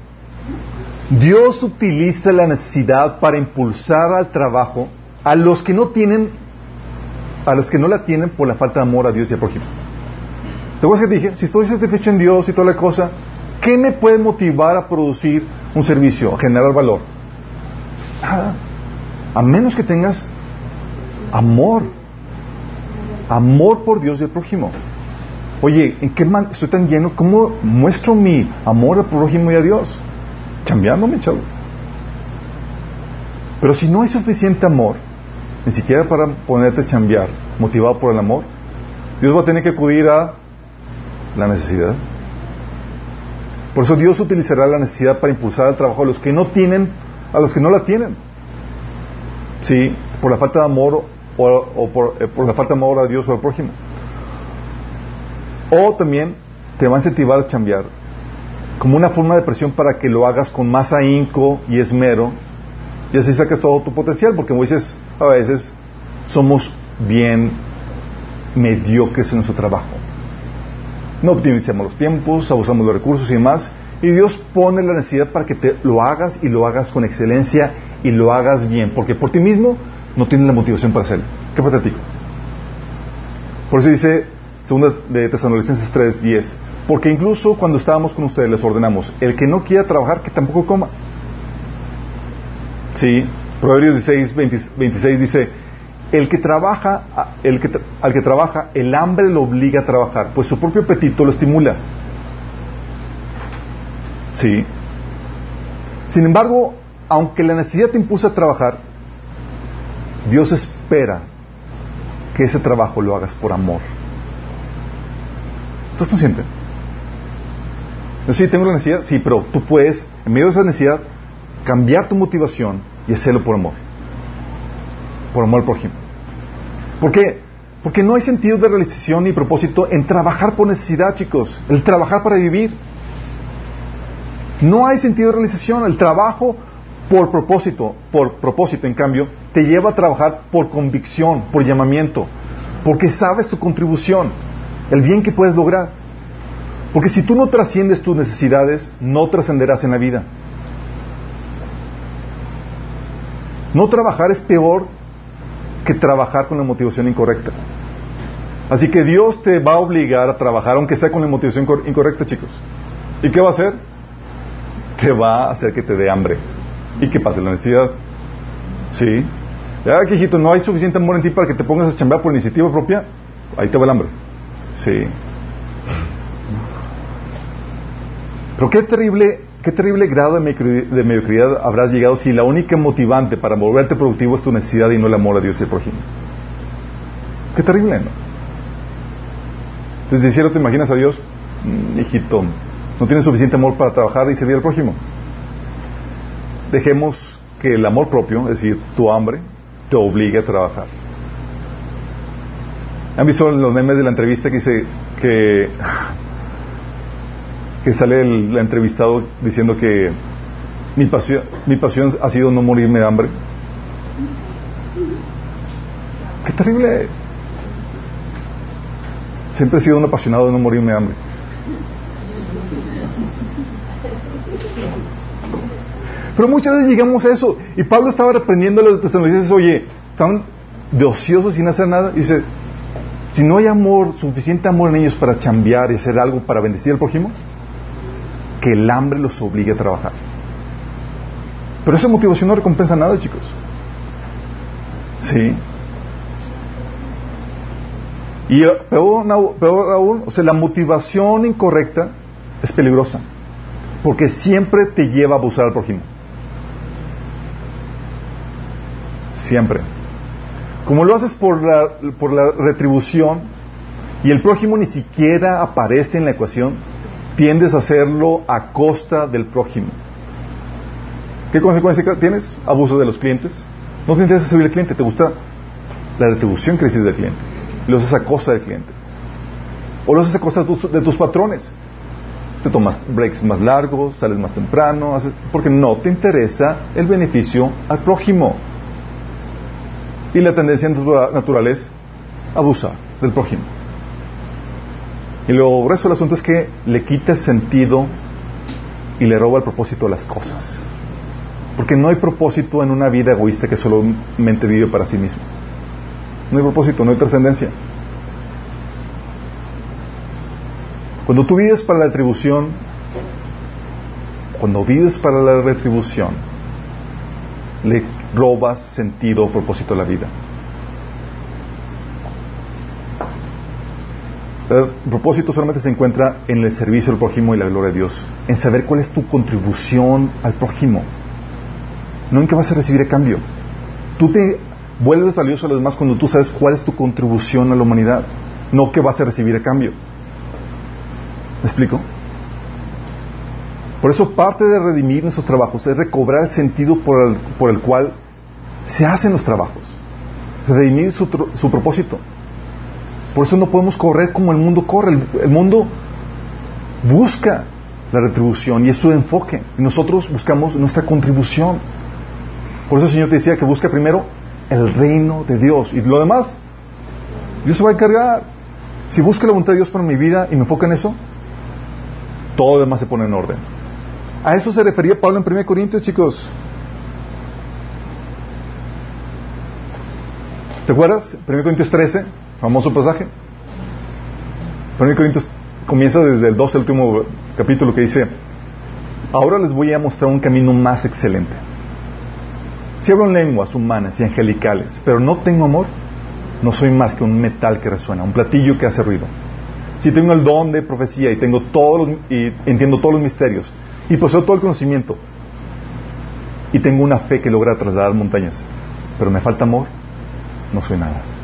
Dios utiliza la necesidad para impulsar al trabajo a los que no tienen, a los que no la tienen por la falta de amor a Dios y al prójimo. ¿Te acuerdas que dije? Si estoy satisfecho en Dios y toda la cosa, ¿qué me puede motivar a producir un servicio, a generar valor? Nada. A menos que tengas amor. Amor por Dios y el prójimo. Oye, ¿en qué man estoy tan lleno? ¿Cómo muestro mi amor al prójimo y a Dios? Chambeándome, chavo. Pero si no hay suficiente amor, ni siquiera para ponerte a chambear, motivado por el amor, Dios va a tener que acudir a la necesidad. Por eso Dios utilizará la necesidad para impulsar el trabajo a los que no tienen, a los que no la tienen. Sí, por la falta de amor o, por, eh, por, la falta de amor a Dios o al prójimo. O también te va a incentivar a chambear como una forma de presión para que lo hagas con más ahínco y esmero y así sacas todo tu potencial, porque como a veces somos bien mediocres en nuestro trabajo. no optimizamos los tiempos, abusamos los recursos y demás. Y Dios pone la necesidad para que te lo hagas y lo hagas con excelencia y lo hagas bien, porque por ti mismo no tienes la motivación para hacerlo. Qué patético. Por eso dice, segunda de Tesalonicenses 3, 10, porque incluso cuando estábamos con ustedes les ordenamos, el que no quiera trabajar, que tampoco coma. Sí, Proverbios 16, 26 dice, el que trabaja, el que, al que trabaja, el hambre lo obliga a trabajar, pues su propio apetito lo estimula. Sí. Sin embargo, aunque la necesidad te impulsa a trabajar, Dios espera que ese trabajo lo hagas por amor. ¿Estás consciente? Sí, tengo la necesidad, sí, pero tú puedes, en medio de esa necesidad, cambiar tu motivación y hacerlo por amor. Por amor al prójimo. ¿Por qué? Porque no hay sentido de realización ni propósito en trabajar por necesidad, chicos. El trabajar para vivir. No hay sentido de realización. El trabajo por propósito, por propósito, en cambio, te lleva a trabajar por convicción, por llamamiento, porque sabes tu contribución, el bien que puedes lograr. Porque si tú no trasciendes tus necesidades, no trascenderás en la vida. No trabajar es peor que trabajar con la motivación incorrecta. Así que Dios te va a obligar a trabajar, aunque sea con la motivación incorrecta, chicos. ¿Y qué va a hacer? Te va a hacer que te dé hambre y que pase la necesidad. ¿Sí? Ya, hijito, no hay suficiente amor en ti para que te pongas a chambear por iniciativa propia. Ahí te va el hambre. Sí. Pero qué terrible, qué terrible grado de mediocridad habrás llegado si la única motivante para volverte productivo es tu necesidad y no el amor a Dios y al prójimo. Qué terrible, ¿no? Desde cielo te imaginas a Dios, mm, hijito, no tienes suficiente amor para trabajar y servir al prójimo dejemos que el amor propio, es decir, tu hambre, te obligue a trabajar. ¿Han visto los memes de la entrevista que dice que, que sale el, entrevistado diciendo que mi pasión, mi pasión ha sido no morirme de hambre? ¡Qué terrible! Siempre he sido un apasionado de no morirme de hambre. Pero muchas veces llegamos a eso. Y Pablo estaba reprendiendo a los tesalonicenses, oye, están de ociosos sin hacer nada. Y dice, si no hay amor, suficiente amor en ellos para chambear y hacer algo para bendecir al prójimo, que el hambre los obligue a trabajar. Pero esa motivación no recompensa nada, chicos. Sí. Y peor, peor aún, o sea, la motivación incorrecta es peligrosa. Porque siempre te lleva a abusar al prójimo. Siempre. Como lo haces por la, por la retribución y el prójimo ni siquiera aparece en la ecuación, tiendes a hacerlo a costa del prójimo. ¿Qué consecuencia tienes? Abuso de los clientes. No te interesa servir al cliente, te gusta la retribución que recibes del cliente. Lo haces a costa del cliente. O lo haces a costa de tus patrones. Te tomas breaks más largos, sales más temprano, porque no te interesa el beneficio al prójimo. Y la tendencia natural es abusar del prójimo. Y lo resto del asunto es que le quita el sentido y le roba el propósito a las cosas. Porque no hay propósito en una vida egoísta que solamente vive para sí mismo. No hay propósito, no hay trascendencia. Cuando tú vives para la retribución, cuando vives para la retribución, le robas sentido o propósito a la vida. El propósito solamente se encuentra en el servicio al prójimo y la gloria de Dios, en saber cuál es tu contribución al prójimo, no en qué vas a recibir a cambio. Tú te vuelves valioso a los demás cuando tú sabes cuál es tu contribución a la humanidad, no qué vas a recibir a cambio. ¿Me explico? Por eso parte de redimir nuestros trabajos es recobrar el sentido por el, por el cual se hacen los trabajos. Redimir su, su, propósito. Por eso no podemos correr como el mundo corre. El, mundo busca la retribución y es su enfoque. Y nosotros buscamos nuestra contribución. Por eso el Señor te decía que busca primero el reino de Dios. Y lo demás, Dios se va a encargar. si busco la voluntad de Dios para mi vida y me enfoco en eso, todo lo demás se pone en orden. A eso se refería Pablo en 1 Corintios, chicos. ¿Te acuerdas? 1 Corintios 13, famoso pasaje. 1 Corintios comienza desde el 12, el último capítulo, que dice, ahora les voy a mostrar un camino más excelente. Si hablo en lenguas humanas y angelicales, pero no tengo amor, no soy más que un metal que resuena, un platillo que hace ruido. Si tengo el don de profecía y tengo todos y entiendo todos los misterios y poseo todo el conocimiento y tengo una fe que logra trasladar montañas, pero me falta amor, no soy nada.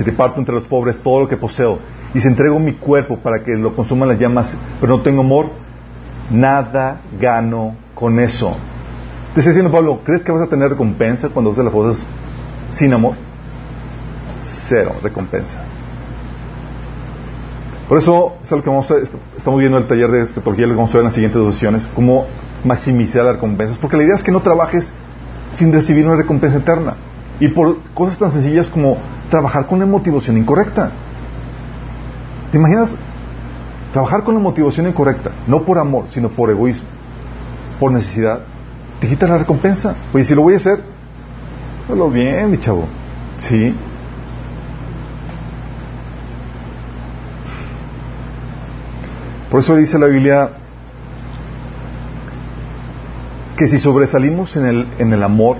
Si te parto entre los pobres todo lo que poseo y si entrego mi cuerpo para que lo consuman las llamas, pero no tengo amor, nada gano con eso. Te está diciendo Pablo, ¿crees que vas a tener recompensa cuando haces las cosas sin amor? Cero recompensa. Por eso es lo que vamos a, estamos viendo en el taller de escatología, lo vamos a ver en las siguientes dos sesiones, cómo maximizar las recompensas. Porque la idea es que no trabajes sin recibir una recompensa eterna. Y por cosas tan sencillas como trabajar con la motivación incorrecta. ¿Te imaginas trabajar con la motivación incorrecta? No por amor, sino por egoísmo, por necesidad. Te quita la recompensa. Oye, si lo voy a hacer, hazlo bien, mi chavo. Sí. Por eso dice la Biblia que si sobresalimos en el, en el amor,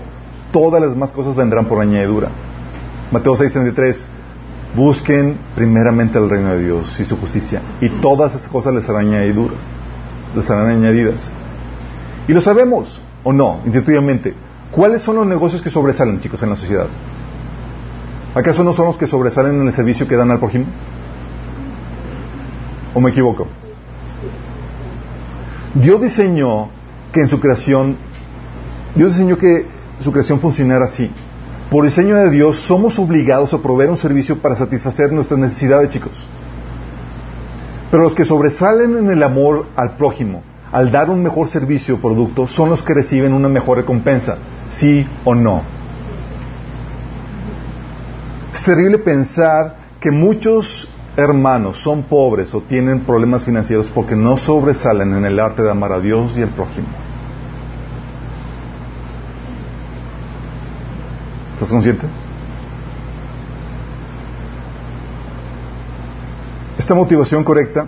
todas las demás cosas vendrán por añadidura. Mateo 6:33, busquen primeramente el reino de Dios y su justicia, y todas esas cosas les serán añadiduras, les serán añadidas. Y lo sabemos, o no, intuitivamente. ¿Cuáles son los negocios que sobresalen, chicos, en la sociedad? ¿Acaso no son los que sobresalen en el servicio que dan al prójimo? ¿O me equivoco? Dios diseñó que en su creación, Dios diseñó que su creación funcionara así. Por diseño de Dios somos obligados a proveer un servicio para satisfacer nuestras necesidades, chicos. Pero los que sobresalen en el amor al prójimo, al dar un mejor servicio o producto, son los que reciben una mejor recompensa, sí o no. Es terrible pensar que muchos hermanos son pobres o tienen problemas financieros porque no sobresalen en el arte de amar a Dios y al prójimo. ¿Estás consciente? Esta motivación correcta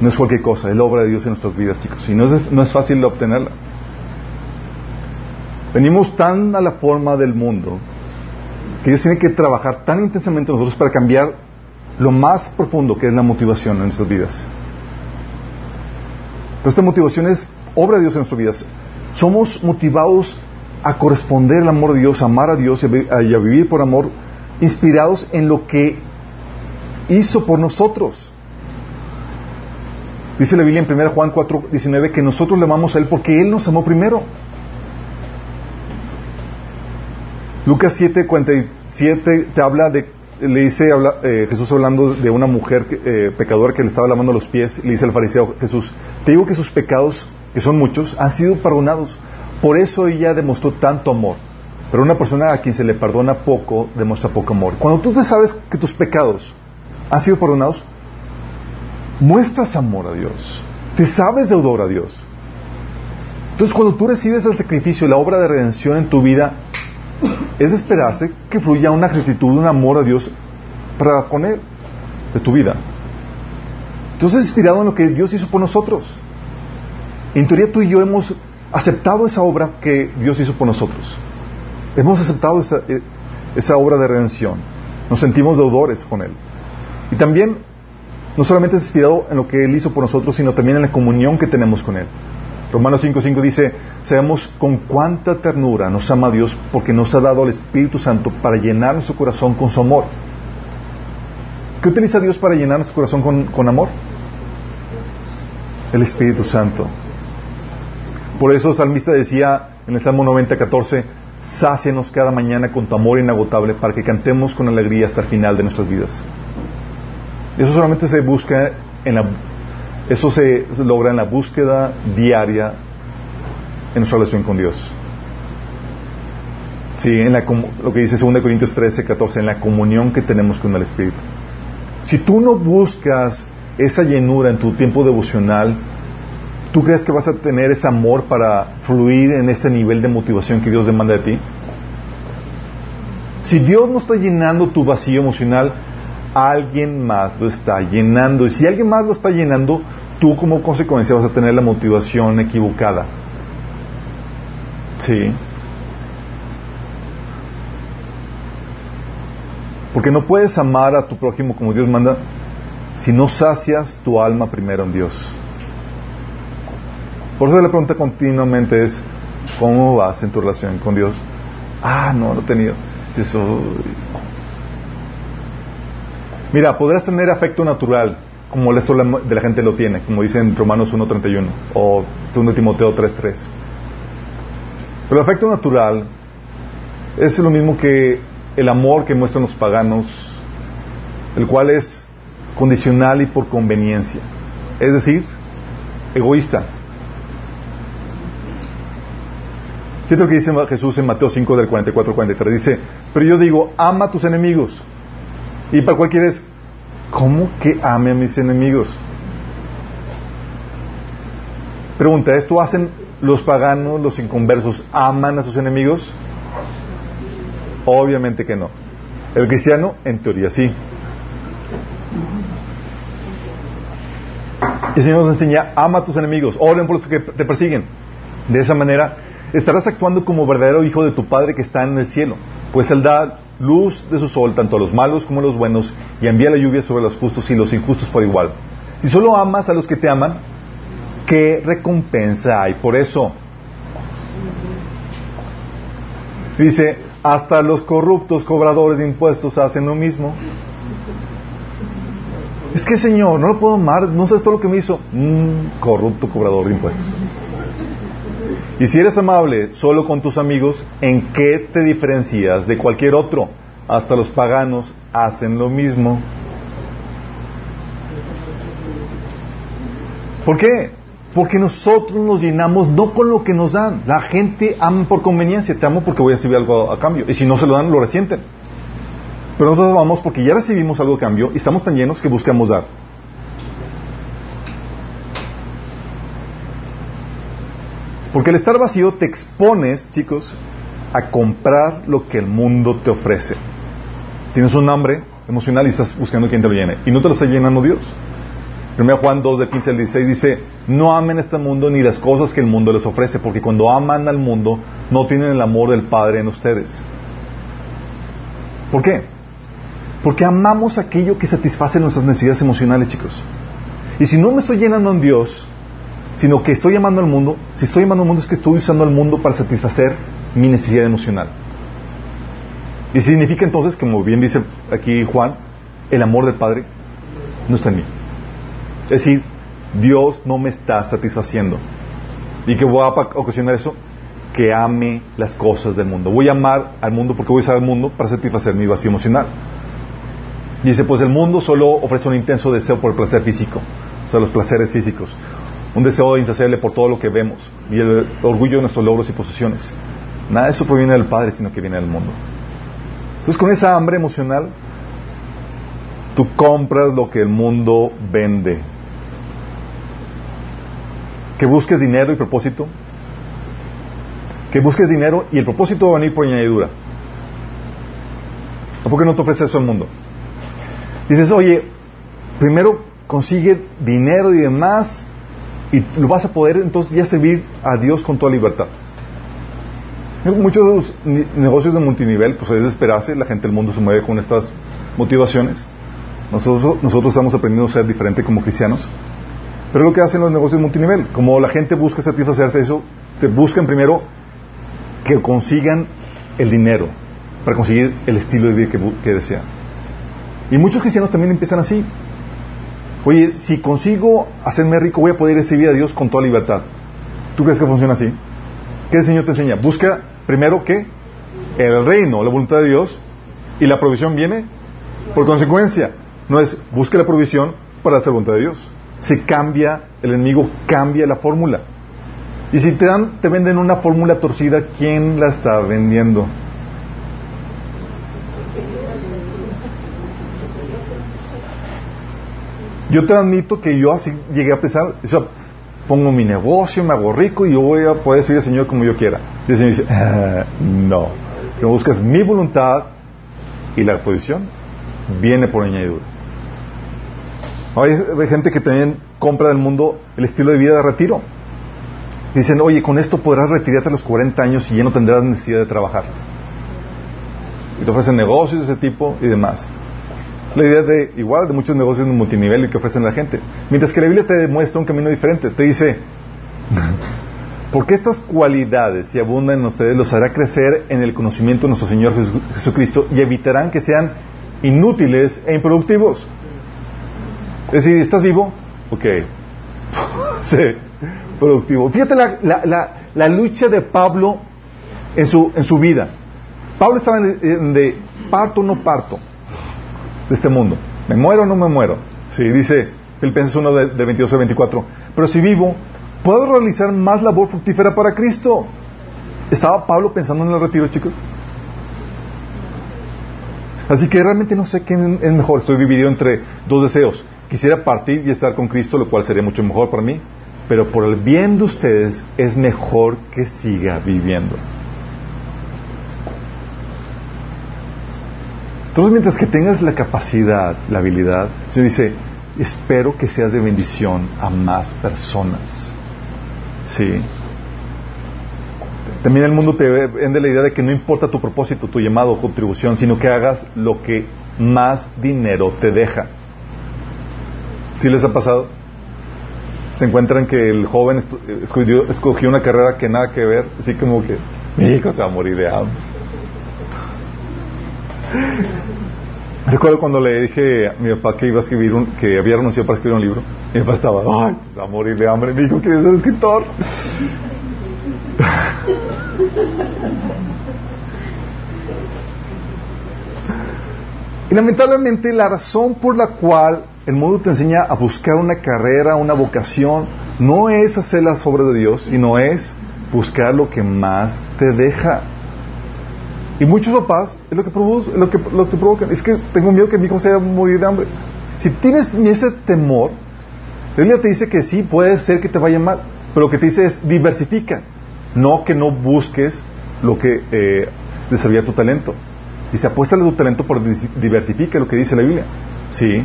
no es cualquier cosa, es la obra de Dios en nuestras vidas, chicos, y no es, no es fácil obtenerla. Venimos tan a la forma del mundo que Dios tiene que trabajar tan intensamente en nosotros para cambiar lo más profundo que es la motivación en nuestras vidas. Pero esta motivación es obra de Dios en nuestras vidas. Somos motivados a corresponder al amor de Dios, a amar a Dios y a vivir por amor, inspirados en lo que hizo por nosotros. Dice la Biblia en 1 Juan 4, 19 que nosotros le amamos a Él porque Él nos amó primero. Lucas 7, 47 te habla de, le dice eh, Jesús hablando de una mujer eh, pecadora que le estaba lavando los pies, le dice al fariseo Jesús, te digo que sus pecados, que son muchos, han sido perdonados. Por eso ella demostró tanto amor. Pero una persona a quien se le perdona poco, demuestra poco amor. Cuando tú te sabes que tus pecados han sido perdonados, muestras amor a Dios. Te sabes deudor a Dios. Entonces, cuando tú recibes el sacrificio y la obra de redención en tu vida, es esperarse que fluya una gratitud, un amor a Dios para poner de tu vida. Entonces, inspirado en lo que Dios hizo por nosotros. En teoría, tú y yo hemos aceptado esa obra que Dios hizo por nosotros. Hemos aceptado esa, eh, esa obra de redención. Nos sentimos deudores con Él. Y también, no solamente es inspirado en lo que Él hizo por nosotros, sino también en la comunión que tenemos con Él. Romanos 5.5 dice, sabemos con cuánta ternura nos ama Dios porque nos ha dado el Espíritu Santo para llenar nuestro corazón con su amor. ¿Qué utiliza Dios para llenar nuestro corazón con amor? El Espíritu Santo. Por eso el salmista decía en el Salmo 90.14, sácenos cada mañana con tu amor inagotable para que cantemos con alegría hasta el final de nuestras vidas. Eso solamente se busca en la, eso se logra en la búsqueda diaria en nuestra relación con Dios. Sí, en la, lo que dice 2 Corintios 13, 14, en la comunión que tenemos con el Espíritu. Si tú no buscas esa llenura en tu tiempo devocional, ¿tú crees que vas a tener ese amor para fluir en este nivel de motivación que Dios demanda de ti? Si Dios no está llenando tu vacío emocional, alguien más lo está llenando. Y si alguien más lo está llenando, tú como consecuencia vas a tener la motivación equivocada. Sí. Porque no puedes amar a tu prójimo como Dios manda si no sacias tu alma primero en Dios. Por eso la pregunta continuamente es, ¿cómo vas en tu relación con Dios? Ah, no, lo he tenido. Eso... Mira, podrás tener afecto natural, como el resto de la gente lo tiene, como dice en Romanos 1.31 o 2 Timoteo 3.3. Pero el afecto natural es lo mismo que el amor que muestran los paganos, el cual es condicional y por conveniencia. Es decir, egoísta. Fíjate lo que dice Jesús en Mateo 5 del 44 43. Dice, pero yo digo, ama a tus enemigos. ¿Y para cuál quieres? ¿Cómo que ame a mis enemigos? Pregunta, ¿esto hacen los paganos, los inconversos, aman a sus enemigos? Obviamente que no. El cristiano, en teoría, sí. El Señor nos enseña, ama a tus enemigos, oren por los que te persiguen. De esa manera, estarás actuando como verdadero hijo de tu Padre que está en el cielo, pues Él da luz de su sol tanto a los malos como a los buenos y envía la lluvia sobre los justos y los injustos por igual. Si solo amas a los que te aman, ¿qué recompensa hay por eso? Dice, hasta los corruptos cobradores de impuestos hacen lo mismo. Es que Señor, no lo puedo amar, no sabes todo lo que me hizo. Mm, corrupto cobrador de impuestos. Y si eres amable solo con tus amigos, ¿en qué te diferencias de cualquier otro? Hasta los paganos hacen lo mismo. ¿Por qué? Porque nosotros nos llenamos no con lo que nos dan. La gente ama por conveniencia. Te amo porque voy a recibir algo a cambio. Y si no se lo dan, lo resienten. Pero nosotros vamos porque ya recibimos algo a cambio y estamos tan llenos que buscamos dar. Porque al estar vacío te expones, chicos, a comprar lo que el mundo te ofrece. Tienes un hambre emocional y estás buscando quien te lo llene. Y no te lo está llenando Dios. 1 Juan 2, de 15 al 16 dice, no amen este mundo ni las cosas que el mundo les ofrece, porque cuando aman al mundo no tienen el amor del Padre en ustedes. ¿Por qué? Porque amamos aquello que satisface nuestras necesidades emocionales, chicos. Y si no me estoy llenando en Dios, sino que estoy amando al mundo, si estoy amando al mundo es que estoy usando al mundo para satisfacer mi necesidad emocional. Y significa entonces, como bien dice aquí Juan, el amor del Padre no está en mí. Es decir, Dios no me está satisfaciendo. ¿Y qué va a ocasionar eso? Que ame las cosas del mundo. Voy a amar al mundo porque voy a usar al mundo para satisfacer mi vacío emocional. Dice, pues el mundo solo ofrece un intenso deseo por el placer físico, o sea, los placeres físicos. Un deseo insaciable por todo lo que vemos y el orgullo de nuestros logros y posesiones. Nada de eso proviene del Padre, sino que viene del mundo. Entonces, con esa hambre emocional, tú compras lo que el mundo vende que busques dinero y propósito, que busques dinero y el propósito va a venir por añadidura. ¿Por qué no te ofreces eso al mundo? Dices, oye, primero consigue dinero y demás y lo vas a poder entonces ya servir a Dios con toda libertad. Muchos negocios de multinivel, pues es de esperarse, la gente del mundo se mueve con estas motivaciones. Nosotros, nosotros estamos aprendiendo a ser diferentes como cristianos. Pero lo que hacen los negocios multinivel, como la gente busca satisfacerse eso, te buscan primero que consigan el dinero para conseguir el estilo de vida que, que desean. Y muchos cristianos también empiezan así. Oye, si consigo hacerme rico, voy a poder recibir a Dios con toda libertad. ¿Tú crees que funciona así? ¿Qué el Señor te enseña? Busca primero que el reino, la voluntad de Dios, y la provisión viene por consecuencia. No es busca la provisión para hacer voluntad de Dios se cambia, el enemigo cambia la fórmula. Y si te dan, te venden una fórmula torcida, ¿quién la está vendiendo? Yo te admito que yo así llegué a pensar, pongo mi negocio, me hago rico y yo voy a poder seguir al Señor como yo quiera. Y el Señor dice, ah, no, que buscas mi voluntad y la posición viene por añadidura. Hay, gente que también compra del mundo el estilo de vida de retiro. Dicen, oye, con esto podrás retirarte a los 40 años y ya no tendrás necesidad de trabajar. Y te ofrecen negocios de ese tipo y demás. La idea de, igual, de muchos negocios de multinivel que ofrecen a la gente. Mientras que la Biblia te demuestra un camino diferente. Te dice, porque estas cualidades, si abundan en ustedes, los hará crecer en el conocimiento de nuestro Señor Jesucristo y evitarán que sean inútiles e improductivos. Es decir, ¿estás vivo? Ok. sí, productivo. Fíjate la, la, la, lucha de Pablo en su, en su vida. Pablo estaba en, de parto o no parto de este mundo. ¿Me muero o no me muero? Sí, dice Filipenses 1 de, de 22 al 24. Pero si vivo, puedo realizar más labor fructífera para Cristo. ¿Estaba Pablo pensando en el retiro, chicos? Así que realmente no sé qué es mejor. Estoy dividido entre dos deseos. Quisiera partir y estar con Cristo, lo cual sería mucho mejor para mí. Pero por el bien de ustedes es mejor que siga viviendo. Entonces, mientras que tengas la capacidad, la habilidad, se dice, espero que seas de bendición a más personas. Sí. También el mundo te vende la idea de que no importa tu propósito, tu llamado o contribución, sino que hagas lo que más dinero te deja. ¿Sí les ha pasado? Se encuentran que el joven escogió, una carrera que nada que ver, así como que mi hijo se va a morir de hambre. Recuerdo cuando le dije a mi papá que iba a escribir un, que había renunciado para escribir un libro. Mi papá estaba, ay, va a morir de hambre. Mi hijo quiere ser escritor. Y lamentablemente la razón por la cual el mundo te enseña a buscar una carrera, una vocación, no es hacer las obras de Dios y no es buscar lo que más te deja. Y muchos papás es lo que, produce, lo que, lo que provocan. Es que tengo miedo que mi hijo sea morir de hambre. Si tienes ese temor, la Biblia te dice que sí, puede ser que te vaya mal, pero lo que te dice es diversifica. No que no busques lo que eh, desarrolla tu talento. Dice, apuéstale tu talento por diversifica lo que dice la Biblia. Sí.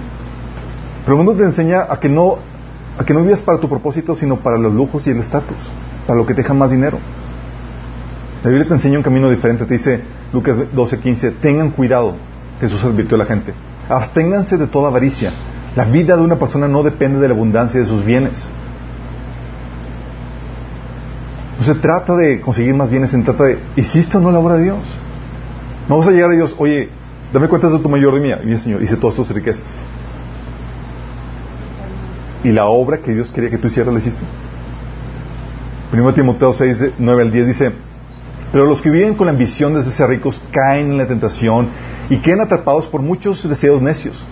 Pero el mundo te enseña a que no a que no vivas para tu propósito, sino para los lujos y el estatus, para lo que te deja más dinero. La Biblia te enseña un camino diferente. Te dice Lucas 12:15, tengan cuidado, Jesús advirtió a la gente. Absténganse de toda avaricia. La vida de una persona no depende de la abundancia de sus bienes. No se trata de conseguir más bienes, se trata de, ¿hiciste o no la obra de Dios? No vas a llegar a Dios, oye, dame cuentas de tu mayor de mía. Y mi Señor, hice todas tus riquezas. ¿Y la obra que Dios quería que tú hicieras la hiciste? Primero Timoteo 6, 9 al 10 dice, pero los que viven con la ambición de ser ricos caen en la tentación y quedan atrapados por muchos deseos necios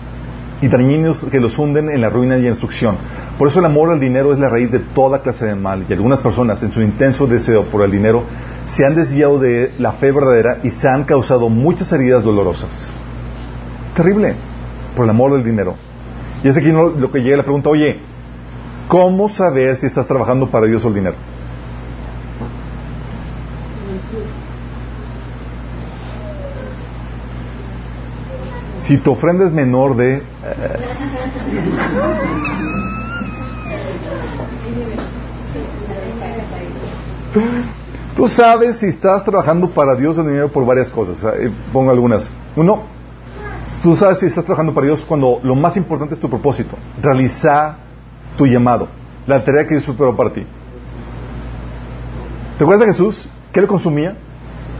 y dañinos que los hunden en la ruina y la instrucción. Por eso el amor al dinero es la raíz de toda clase de mal y algunas personas en su intenso deseo por el dinero se han desviado de la fe verdadera y se han causado muchas heridas dolorosas. Terrible por el amor del dinero. Y es aquí lo que llega la pregunta, oye, ¿cómo saber si estás trabajando para Dios o el dinero? Si tu ofrenda es menor de... Eh, Tú sabes si estás trabajando para Dios el dinero por varias cosas. Eh, pongo algunas. Uno, Tú sabes si estás trabajando para Dios cuando lo más importante es tu propósito. Realizar tu llamado. La tarea que Dios preparó para ti. ¿Te acuerdas de Jesús? ¿Qué le consumía?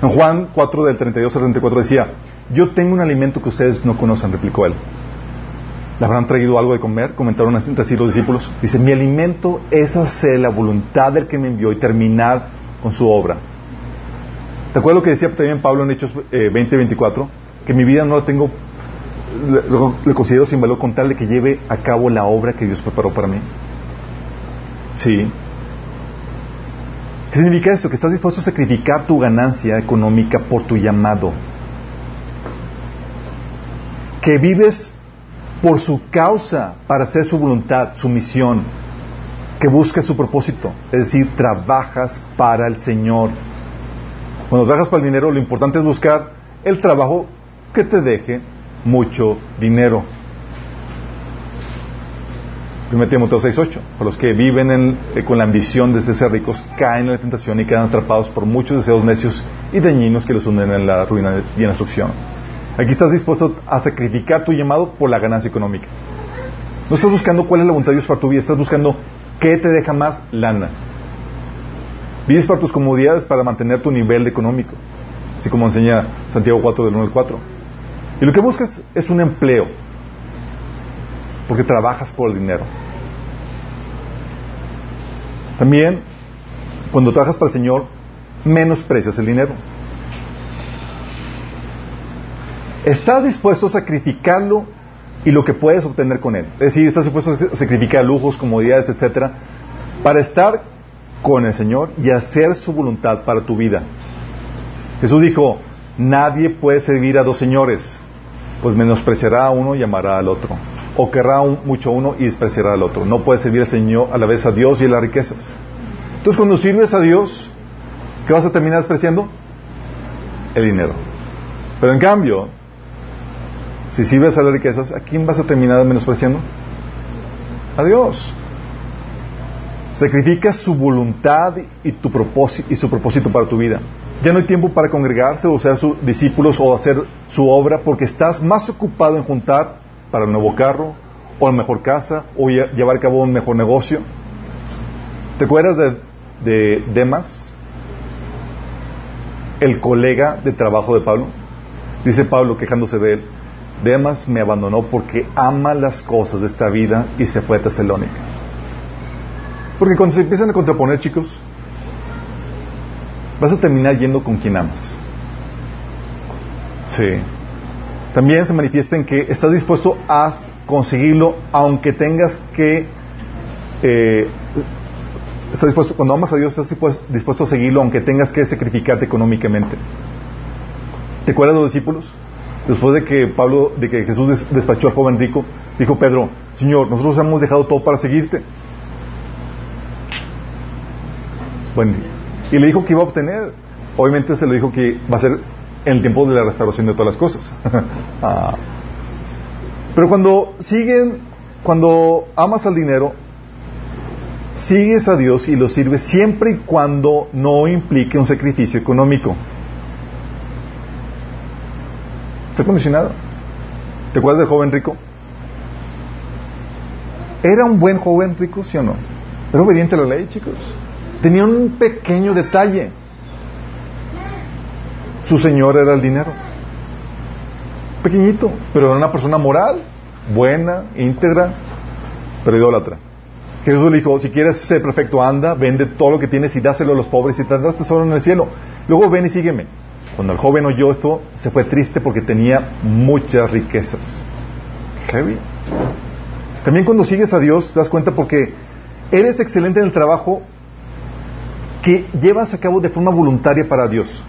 En Juan 4 del 32 al 34 decía, yo tengo un alimento que ustedes no conocen, replicó él. ¿Le habrán traído algo de comer? Comentaron así los discípulos. Dice, mi alimento es hacer la voluntad del que me envió y terminar con su obra. ¿Te acuerdas lo que decía también Pablo en Hechos 20 24? Que mi vida no la tengo le, considero sin valor con tal de que lleve a cabo la obra que Dios preparó para mí. Sí. ¿Qué significa esto? Que estás dispuesto a sacrificar tu ganancia económica por tu llamado. Que vives por su causa, para hacer su voluntad, su misión, que busca su propósito. Es decir, trabajas para el Señor. Cuando trabajas para el dinero, lo importante es buscar el trabajo que te deje mucho dinero. 1 Timoteo 6.8. Por los que viven eh, con la ambición de ser ricos caen en la tentación y quedan atrapados por muchos deseos necios y dañinos que los hunden en la ruina y en la destrucción. Aquí estás dispuesto a sacrificar tu llamado por la ganancia económica. No estás buscando cuál es la voluntad de Dios para tu vida, estás buscando qué te deja más lana. Vives para tus comodidades para mantener tu nivel económico, así como enseña Santiago 4 del 1 al 4. Y lo que buscas es un empleo, porque trabajas por el dinero. También, cuando trabajas para el Señor, menosprecias el dinero. Estás dispuesto a sacrificarlo y lo que puedes obtener con él. Es decir, estás dispuesto a sacrificar lujos, comodidades, etcétera, para estar con el Señor y hacer su voluntad para tu vida. Jesús dijo, nadie puede servir a dos señores, pues menospreciará a uno y amará al otro, o querrá mucho uno y despreciará al otro. No puede servir al Señor a la vez a Dios y a las riquezas. Entonces, cuando sirves a Dios, ¿qué vas a terminar despreciando? El dinero. Pero en cambio, si sirves a las riquezas, ¿a quién vas a terminar menospreciando? A Dios. Sacrifica su voluntad y, tu propósito, y su propósito para tu vida. Ya no hay tiempo para congregarse o ser sus discípulos o hacer su obra porque estás más ocupado en juntar para el nuevo carro o la mejor casa o llevar a cabo un mejor negocio. ¿Te acuerdas de, de Demas? El colega de trabajo de Pablo. Dice Pablo quejándose de él. Demas me abandonó porque ama las cosas de esta vida y se fue a Tesalónica. Porque cuando se empiezan a contraponer, chicos, vas a terminar yendo con quien amas. Sí. También se manifiesta en que estás dispuesto a conseguirlo aunque tengas que... Eh, estás dispuesto, cuando amas a Dios, estás dispuesto a seguirlo aunque tengas que sacrificarte económicamente. ¿Te acuerdas de los discípulos? Después de que Pablo, de que Jesús despachó al joven rico, dijo Pedro, Señor, nosotros hemos dejado todo para seguirte. Bueno, y le dijo que iba a obtener. Obviamente se le dijo que va a ser en el tiempo de la restauración de todas las cosas. Ah. Pero cuando siguen, cuando amas al dinero, sigues a Dios y lo sirves siempre y cuando no implique un sacrificio económico. Está condicionado. ¿Te acuerdas del joven rico? ¿Era un buen joven rico, sí o no? ¿Era obediente a la ley, chicos? Tenía un pequeño detalle. Su señor era el dinero. Pequeñito, pero era una persona moral, buena, íntegra, pero idólatra. Jesús le dijo, si quieres ser perfecto, anda, vende todo lo que tienes y dáselo a los pobres y tendrás tesoro en el cielo. Luego ven y sígueme. Cuando el joven oyó esto, se fue triste porque tenía muchas riquezas. Heavy. También cuando sigues a Dios, te das cuenta porque eres excelente en el trabajo que llevas a cabo de forma voluntaria para Dios.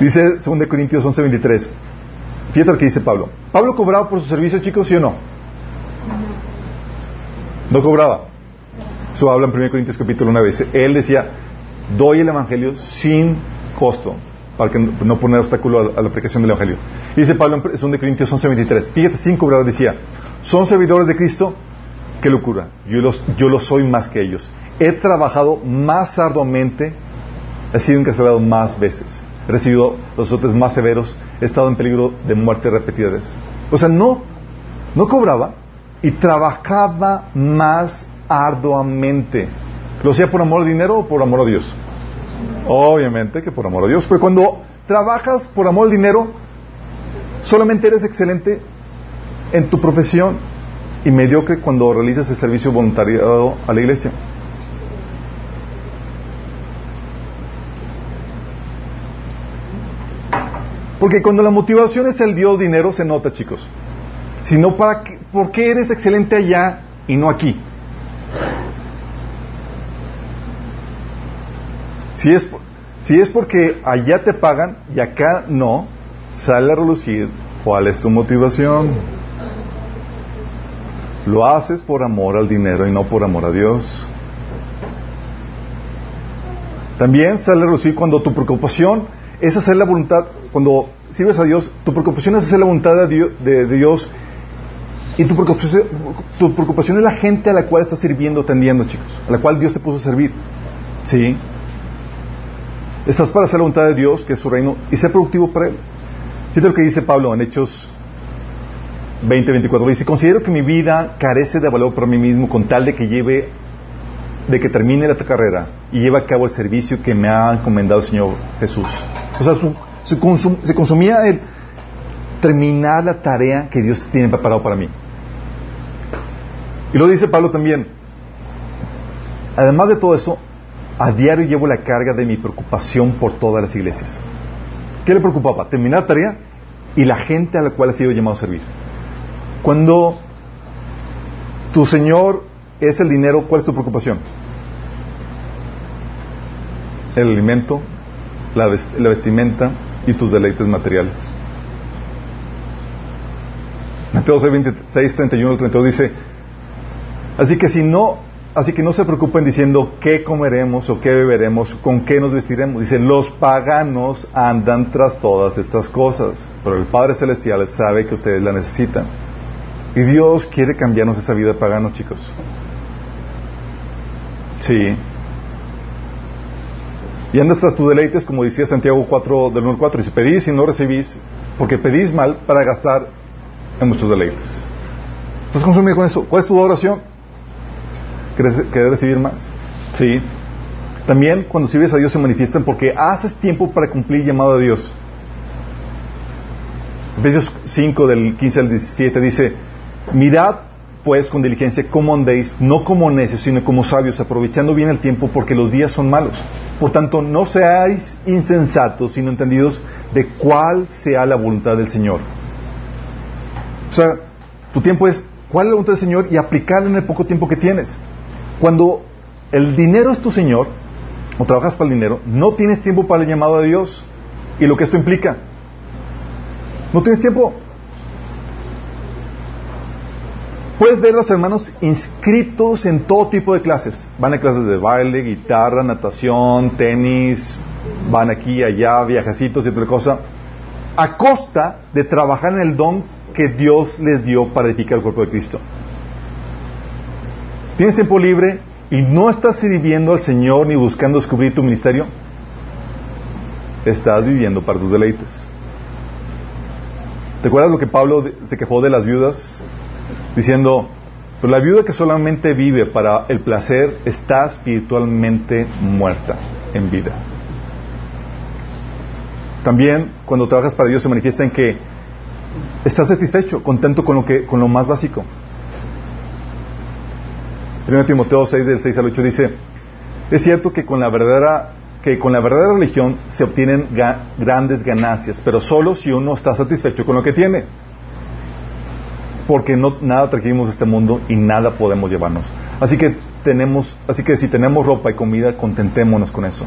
Dice 2 Corintios 11:23. Fíjate lo que dice Pablo. ¿Pablo cobraba por su servicio, chicos, sí o no? No cobraba. Eso habla en 1 Corintios capítulo 9. Él decía, doy el Evangelio sin costo, para que no poner obstáculo a, la aplicación del Evangelio. Y dice Pablo en 2 Corintios 11:23. Fíjate, sin cobrar decía, son servidores de Cristo, qué locura. Yo los, yo lo soy más que ellos. He trabajado más arduamente, he sido encarcelado más veces, he recibido los azotes más severos, he estado en peligro de muerte repetidas veces. O sea, no, no cobraba y trabajaba más arduamente. ¿Lo hacía por amor al dinero o por amor a Dios? Obviamente que por amor a Dios. Pero cuando trabajas por amor al dinero, solamente eres excelente en tu profesión y mediocre cuando realizas el servicio voluntariado a la iglesia. Porque cuando la motivación es el Dios dinero, se nota, chicos. Sino para ¿por qué eres excelente allá y no aquí? Si es, Si es porque allá te pagan y acá no, sale a relucir cuál es tu motivación. Lo haces por amor al dinero y no por amor a Dios. También sale a relucir cuando tu preocupación es hacer la voluntad, cuando sirves a Dios, tu preocupación es hacer la voluntad de Dios, y tu preocupación, tu preocupación es la gente a la cual estás sirviendo, atendiendo, chicos, a la cual Dios te puso a servir. ¿Sí? Estás para hacer la voluntad de Dios, que es su reino, y ser productivo para Él. Fíjate lo que dice Pablo en Hechos 20, 24. Dice, considero que mi vida carece de valor para mí mismo con tal de que lleve, de que termine la carrera y lleve a cabo el servicio que me ha encomendado el Señor Jesús. O sea, se consumía el terminar la tarea que Dios tiene preparado para mí. Y lo dice Pablo también. Además de todo eso, a diario llevo la carga de mi preocupación por todas las iglesias. ¿Qué le preocupaba? Terminar la tarea y la gente a la cual ha sido llamado a servir. Cuando tu Señor es el dinero, ¿cuál es tu preocupación? El alimento, la, vestimenta y tus deleites materiales. Mateo 6, 26, 31 32 dice, así que si no, así que no se preocupen diciendo qué comeremos o qué beberemos, con qué nos vestiremos. Dice, los paganos andan tras todas estas cosas, pero el Padre Celestial sabe que ustedes la necesitan. Y Dios quiere cambiarnos esa vida de paganos, chicos. Sí. Y andas tras tus deleites, como decía Santiago 4, del 1 4, dice, pedís y no recibís, porque pedís mal para gastar en vuestros deleites. ¿Estás consumido con eso? ¿Cuál es tu oración? ¿Quieres recibir más? Sí. También cuando sirves a Dios se manifiestan porque haces tiempo para cumplir el llamado de Dios. Efesios 5 del 15 al 17 dice, mirad pues con diligencia cómo andéis, no como necios, sino como sabios, aprovechando bien el tiempo porque los días son malos. Por tanto, no seáis insensatos, sino entendidos de cuál sea la voluntad del Señor. O sea, tu tiempo es cuál es la voluntad del Señor y aplicarlo en el poco tiempo que tienes. Cuando el dinero es tu Señor, o trabajas para el dinero, no tienes tiempo para el llamado de Dios y lo que esto implica. No tienes tiempo. Puedes ver a los hermanos inscritos en todo tipo de clases. Van a clases de baile, guitarra, natación, tenis, van aquí, allá, viajecitos y otra cosa, a costa de trabajar en el don que Dios les dio para edificar el cuerpo de Cristo. ¿Tienes tiempo libre y no estás sirviendo al Señor ni buscando descubrir tu ministerio? Estás viviendo para tus deleites. ¿Te acuerdas lo que Pablo se quejó de las viudas? Diciendo, pero la viuda que solamente vive para el placer está espiritualmente muerta en vida. También cuando trabajas para Dios se manifiesta en que estás satisfecho, contento con lo, que, con lo más básico. 1 Timoteo 6 del 6 al 8 dice, es cierto que con la verdadera que con la verdadera religión se obtienen grandes ganancias, pero solo si uno está satisfecho con lo que tiene. Porque no, nada trajimos este mundo y nada podemos llevarnos. Así que tenemos, así que si tenemos ropa y comida, contentémonos con eso.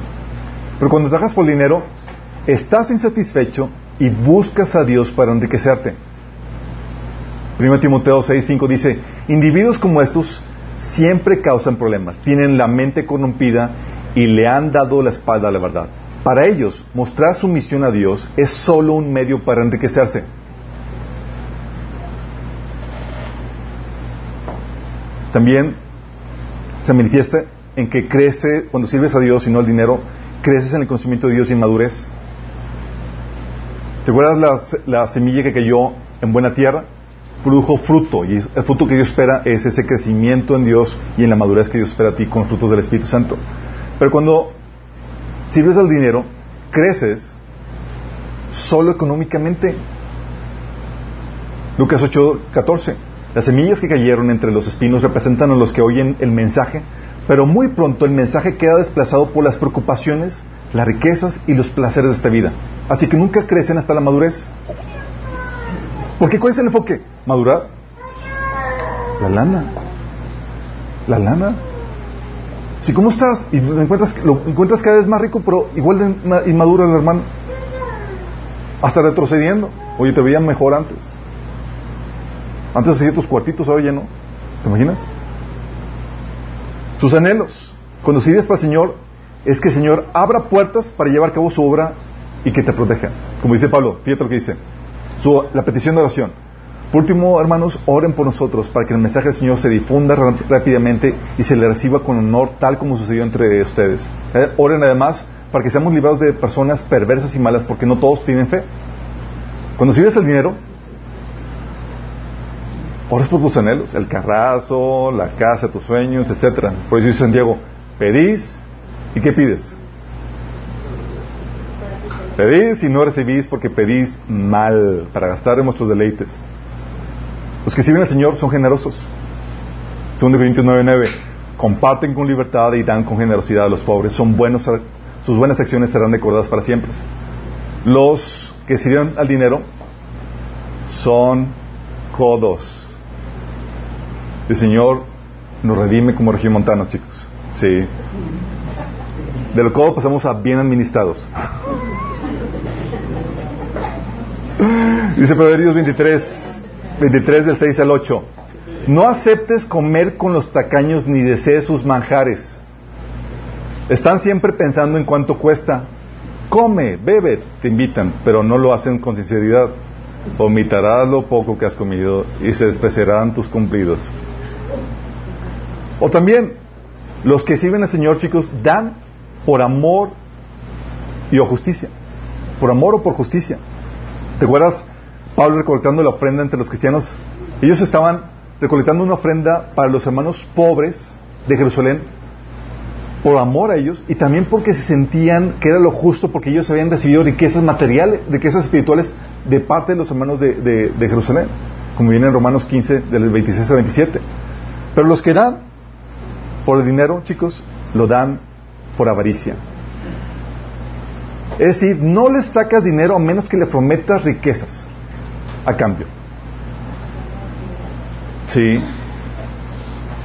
Pero cuando trabajas por dinero, estás insatisfecho y buscas a Dios para enriquecerte. 1 Timoteo 6:5 dice, individuos como estos siempre causan problemas, tienen la mente corrompida y le han dado la espalda a la verdad. Para ellos, mostrar su misión a Dios es solo un medio para enriquecerse. También se manifiesta en que crece, cuando sirves a Dios y no al dinero, creces en el conocimiento de Dios y en madurez. ¿Te acuerdas la, la semilla que cayó en buena tierra? Produjo fruto y el fruto que Dios espera es ese crecimiento en Dios y en la madurez que Dios espera a ti con frutos del Espíritu Santo. Pero cuando sirves al dinero, creces solo económicamente. Lucas 8:14. Las semillas que cayeron entre los espinos representan a los que oyen el mensaje, pero muy pronto el mensaje queda desplazado por las preocupaciones, las riquezas y los placeres de esta vida. Así que nunca crecen hasta la madurez. Porque ¿cuál es el enfoque? ¿Madurar? La lana. La lana. Si, ¿cómo estás? Y lo encuentras, lo encuentras cada vez más rico, pero igual de inmaduro el hermano. Hasta retrocediendo. Oye, te veía mejor antes. Antes hacía tus cuartitos, ahora ya no. ¿Te imaginas? Sus anhelos. Cuando sirves para el Señor, es que el Señor abra puertas para llevar a cabo su obra y que te proteja. Como dice Pablo, fíjate lo que dice. La petición de oración. Por último, hermanos, oren por nosotros para que el mensaje del Señor se difunda rápidamente y se le reciba con honor tal como sucedió entre ustedes. Eh, oren además para que seamos librados de personas perversas y malas porque no todos tienen fe. Cuando sirves el dinero, oras por tus anhelos, el carrazo, la casa, tus sueños, etcétera. Por eso dice Santiago, pedís y ¿qué pides? Pedís y no recibís porque pedís mal para gastar en vuestros deleites. Los que sirven al Señor son generosos. 2 Corintios 9:9. Comparten con libertad y dan con generosidad a los pobres. Son buenos, sus buenas acciones serán recordadas para siempre. Los que sirven al dinero son codos. El Señor nos redime como montanos chicos. Sí. De los codos pasamos a bien administrados. Dice Proverbios 23, 23 del 6 al 8. No aceptes comer con los tacaños ni desees sus manjares. Están siempre pensando en cuánto cuesta. Come, bebe, te invitan, pero no lo hacen con sinceridad. Vomitarás lo poco que has comido y se despreciarán tus cumplidos. O también, los que sirven al Señor, chicos, dan por amor y o justicia. Por amor o por justicia. ¿Te acuerdas? Pablo recolectando la ofrenda entre los cristianos. Ellos estaban recolectando una ofrenda para los hermanos pobres de Jerusalén por amor a ellos y también porque se sentían que era lo justo porque ellos habían recibido riquezas materiales, riquezas espirituales de parte de los hermanos de, Jerusalén, como viene en Romanos 15 del 26 al 27. Pero los que dan por el dinero, chicos, lo dan por avaricia. Es decir, no les sacas dinero a menos que le prometas riquezas a cambio. Sí.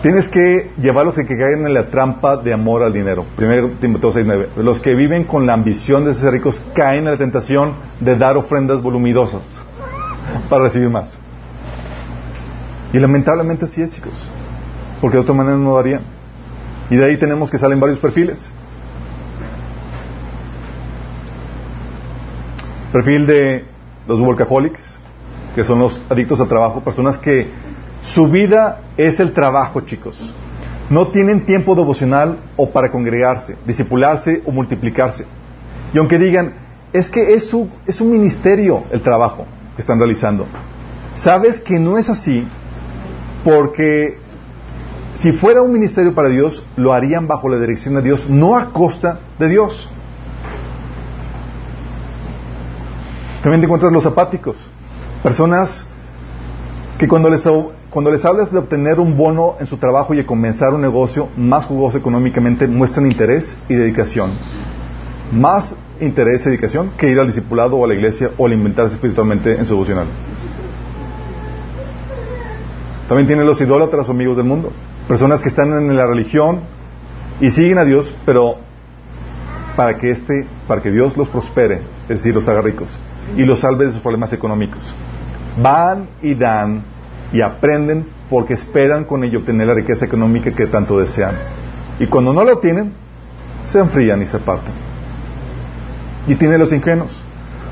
Tienes que llevarlos a que caigan en la trampa de amor al dinero. Primero Timoteo 6.9. Los que viven con la ambición de ser ricos caen en la tentación de dar ofrendas voluminosas para recibir más. Y lamentablemente así es, chicos. Porque de otra manera no darían. Y de ahí tenemos que salen varios perfiles. Perfil de los workaholics, que son los adictos al trabajo, personas que su vida es el trabajo, chicos. No tienen tiempo devocional o para congregarse, disipularse o multiplicarse. Y aunque digan, es que es, su, es un ministerio el trabajo que están realizando, sabes que no es así porque si fuera un ministerio para Dios, lo harían bajo la dirección de Dios, no a costa de Dios. También te encuentras los apáticos. Personas que cuando les, cuando les hablas de obtener un bono en su trabajo y de comenzar un negocio más jugoso económicamente, muestran interés y dedicación. Más interés y dedicación que ir al discipulado o a la iglesia o alimentarse espiritualmente en su devocional. También tienen los idólatras o amigos del mundo. Personas que están en la religión y siguen a Dios, pero para que este, para que Dios los prospere, es decir, los haga ricos y los salve de sus problemas económicos. Van y dan y aprenden porque esperan con ello obtener la riqueza económica que tanto desean. Y cuando no lo tienen, se enfrían y se apartan. Y tiene los ingenuos.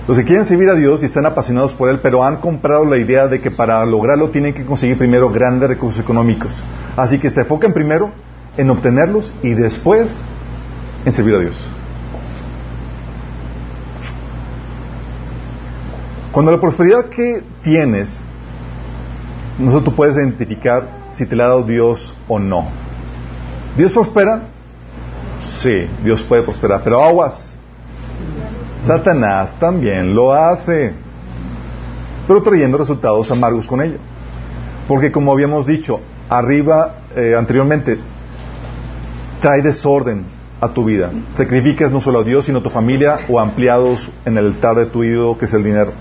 Los que quieren servir a Dios y están apasionados por Él, pero han comprado la idea de que para lograrlo tienen que conseguir primero grandes recursos económicos. Así que se enfocan primero en obtenerlos y después en servir a Dios. Cuando la prosperidad que tienes, nosotros tú puedes identificar si te la ha dado Dios o no. ¿Dios prospera? Sí, Dios puede prosperar, pero aguas. Satanás también lo hace, pero trayendo resultados amargos con ello. Porque como habíamos dicho arriba eh, anteriormente, trae desorden a tu vida. Sacrificas no solo a Dios, sino a tu familia o ampliados en el altar de tu ídolo, que es el dinero.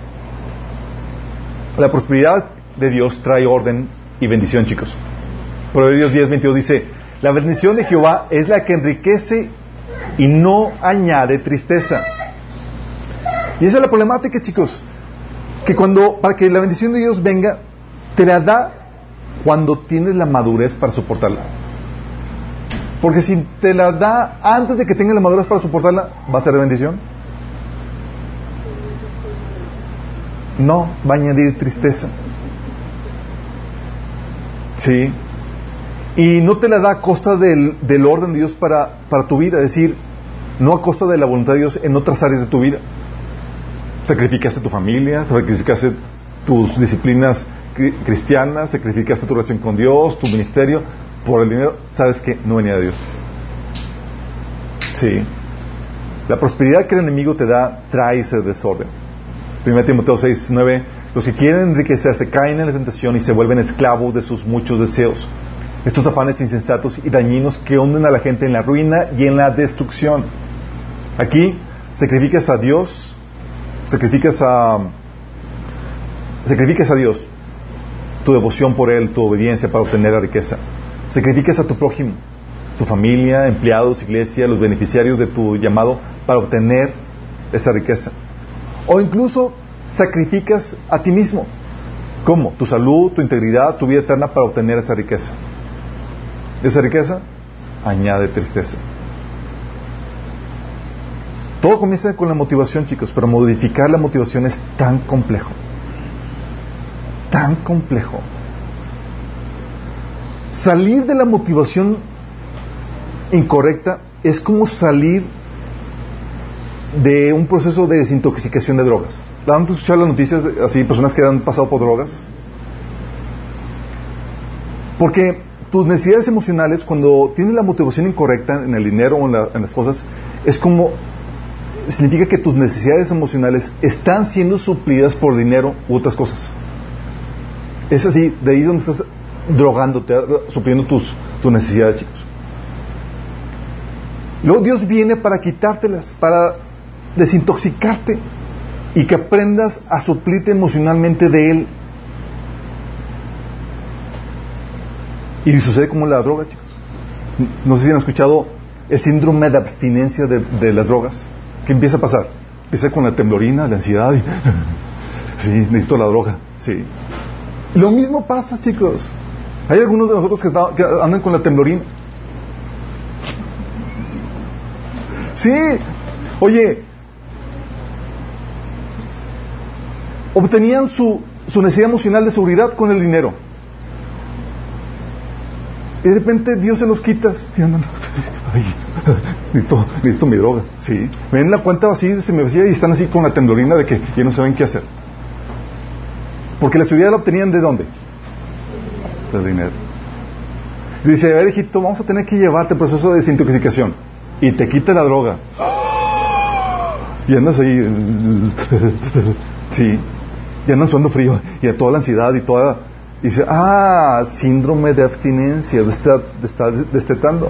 La prosperidad de Dios trae orden y bendición, chicos. Proverbios 10, 22 dice, La bendición de Jehová es la que enriquece y no añade tristeza. Y esa es la problemática, chicos. Que cuando, para que la bendición de Dios venga, te la da cuando tienes la madurez para soportarla. Porque si te la da antes de que tengas la madurez para soportarla, ¿va a ser de bendición? No, va a añadir tristeza. Sí. Y no te la da a costa del, orden de Dios para, para tu vida, es decir, no a costa de la voluntad de Dios en otras áreas de tu vida. Sacrificaste tu familia, sacrificaste tus disciplinas cristianas, sacrificaste tu relación con Dios, tu ministerio, por el dinero, sabes que no venía de Dios. Sí. La prosperidad que el enemigo te da trae ese desorden. 1 Timoteo 6, 9. Los que quieren enriquecerse caen en la tentación y se vuelven esclavos de sus muchos deseos. Estos afanes insensatos y dañinos que hunden a la gente en la ruina y en la destrucción. Aquí sacrificas a Dios, sacrificas a sacrificas a Dios tu devoción por Él, tu obediencia para obtener la riqueza. Sacrificas a tu prójimo, tu familia, empleados, iglesia, los beneficiarios de tu llamado para obtener esa riqueza. O incluso sacrificas a ti mismo. ¿Cómo? Tu salud, tu integridad, tu vida eterna para obtener esa riqueza. Esa riqueza añade tristeza. Todo comienza con la motivación, chicos, pero modificar la motivación es tan complejo. Tan complejo. Salir de la motivación incorrecta es como salir de un proceso de desintoxicación de drogas. ¿Han escuchado las noticias así, personas que han pasado por drogas? Porque tus necesidades emocionales, cuando tienes la motivación incorrecta en el dinero o en, las cosas, es como, significa que tus necesidades emocionales están siendo suplidas por dinero u otras cosas. Es así, de ahí donde estás drogándote, supliendo tus, tus necesidades, chicos. Luego Dios viene para quitártelas, para desintoxicarte y que aprendas a suplirte emocionalmente de Él. Y sucede como la droga, chicos. No sé si han escuchado el síndrome de abstinencia de, las drogas. ¿Qué empieza a pasar? Empieza con la temblorina, la ansiedad y... sí, necesito la droga. Sí. Lo mismo pasa, chicos. Hay algunos de nosotros que, andan con la temblorina. Sí. Oye, obtenían su, su necesidad emocional de seguridad con el dinero. Y de repente Dios se los quita. Y andan, ay, necesito, necesito mi droga. Sí. Ven la cuenta así, se me vacía y están así con la temblorina de que ya no saben qué hacer. Porque la seguridad la obtenían de dónde? del dinero. Dice, a ver, hijito, vamos a tener que llevarte el proceso de desintoxicación. Y te quita la droga. Y andas ahí. sí. Y andas sudando frío. Y a toda la ansiedad y toda. Y dice, ah, síndrome de abstinencia. De estar, de destetando.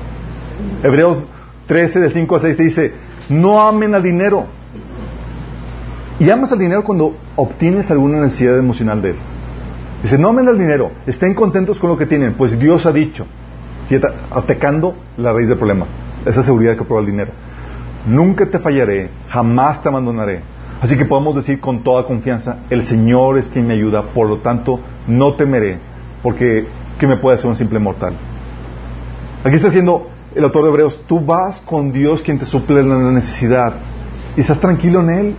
Hebreos 13, del 5 al 6 dice, no amen al dinero. Y amas al dinero cuando obtienes alguna necesidad emocional de él. Dice, no amen el dinero, estén contentos con lo que tienen, pues Dios ha dicho, atacando la raíz del problema, esa seguridad que prueba el dinero. Nunca te fallaré, jamás te abandonaré. Así que podemos decir con toda confianza, el Señor es quien me ayuda, por lo tanto no temeré, porque ¿qué me puede hacer un simple mortal? Aquí está diciendo el autor de Hebreos, tú vas con Dios quien te suple la necesidad y estás tranquilo en Él.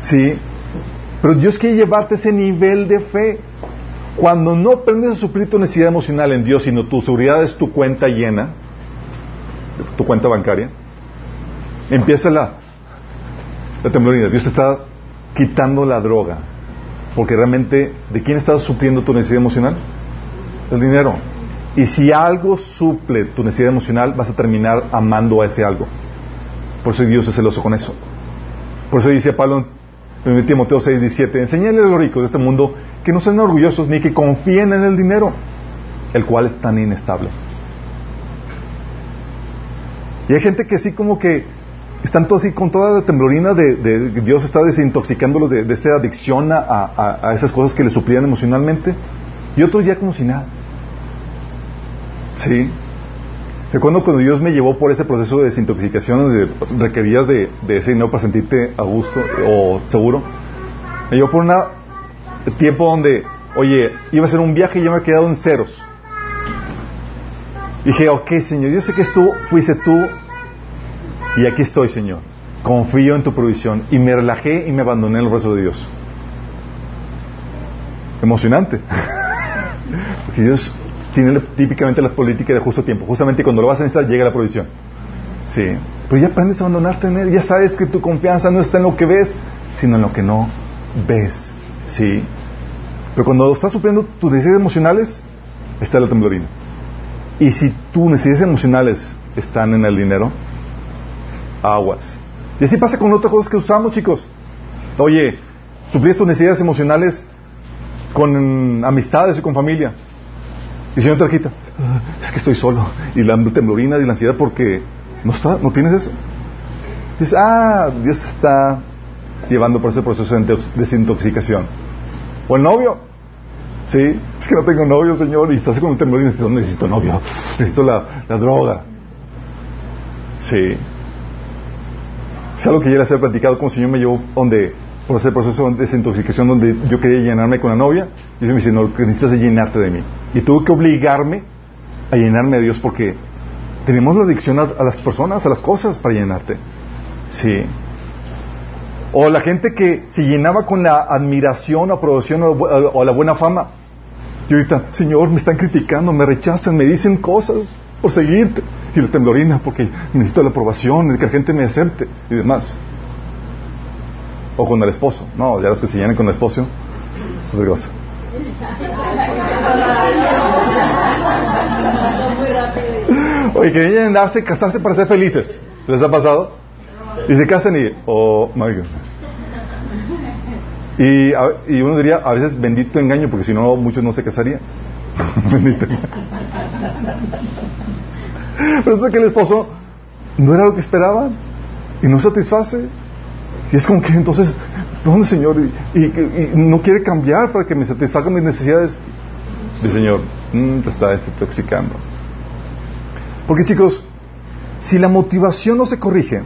Sí, pero Dios quiere llevarte ese nivel de fe. Cuando no aprendes a suplir tu necesidad emocional en Dios, sino tu seguridad es tu cuenta llena, tu cuenta bancaria, empieza la, la temblorina. Dios te está quitando la droga. Porque realmente, ¿de quién estás supliendo tu necesidad emocional? Del dinero. Y si algo suple tu necesidad emocional, vas a terminar amando a ese algo. Por eso Dios es celoso con eso. Por eso dice Pablo 1 Timoteo 6, 17, enseñale a los ricos de este mundo que no sean orgullosos ni que confíen en el dinero, el cual es tan inestable. Y hay gente que así como que están todos así con toda la temblorina de, Dios está desintoxicándolos de, esa adicción a, a, esas cosas que les suplían emocionalmente, y otros ya como si nada. ¿Sí? Recuerdo cuando Dios me llevó por ese proceso de desintoxicación donde requerías de, ese dinero para sentirte a gusto o seguro. Me llevó por un tiempo donde, oye, iba a ser un viaje y yo me he quedado en ceros. Dije, ok, Señor, yo sé que tú fuiste tú y aquí estoy, Señor. Confío en tu provisión. Y me relajé y me abandoné en el resto de Dios. Emocionante. Porque Dios tiene típicamente la política de justo tiempo. Justamente cuando lo vas a necesitar llega la provisión. Sí. Pero ya aprendes a abandonarte en Él. Ya sabes que tu confianza no está en lo que ves, sino en lo que no ves. Sí. Pero cuando estás supliendo tus necesidades emocionales, está la temblorina. Y si tus necesidades emocionales están en el dinero, aguas. Y así pasa con otras cosas que usamos, chicos. Oye, suplíes tus necesidades emocionales con amistades y con familia. Y si no te quita, es que estoy solo. Y la temblorina y la ansiedad porque no, está, no tienes eso. Dices, ah, Dios está llevando por ese proceso de desintoxicación. O el novio. Sí, es que no tengo novio, Señor, y estás con un temblor y necesito, necesito novio, necesito la droga. Sí. Es algo que ya les he platicado como el Señor me llevó donde, por ese proceso de desintoxicación donde yo quería llenarme con la novia, y Dios me dice, no, que necesitas es llenarte de mí. Y tuve que obligarme a llenarme de Dios porque tenemos la adicción a, las personas, a las cosas para llenarte. Sí. O la gente que se llenaba con la admiración, aprobación o, o la buena fama. Y ahorita, Señor, me están criticando, me rechazan, me dicen cosas por seguirte. Y la temblorina porque necesito la aprobación, el que la gente me acepte y demás. O con el esposo. No, ya los que se llenan con el esposo, es cosa. Oye, que vienen darse, casarse para ser felices. ¿Les ha pasado? Y se casan y, oh my. Y, y uno diría, a veces bendito engaño, porque si no, muchos no se casarían. bendito Pero es que el esposo no era lo que esperaban y no satisface. Y es como que entonces, ¿dónde, Señor? Y, no quiere cambiar para que me satisfagan mis necesidades. El Señor, mm, te está desintoxicando. Porque chicos, si la motivación no se corrige,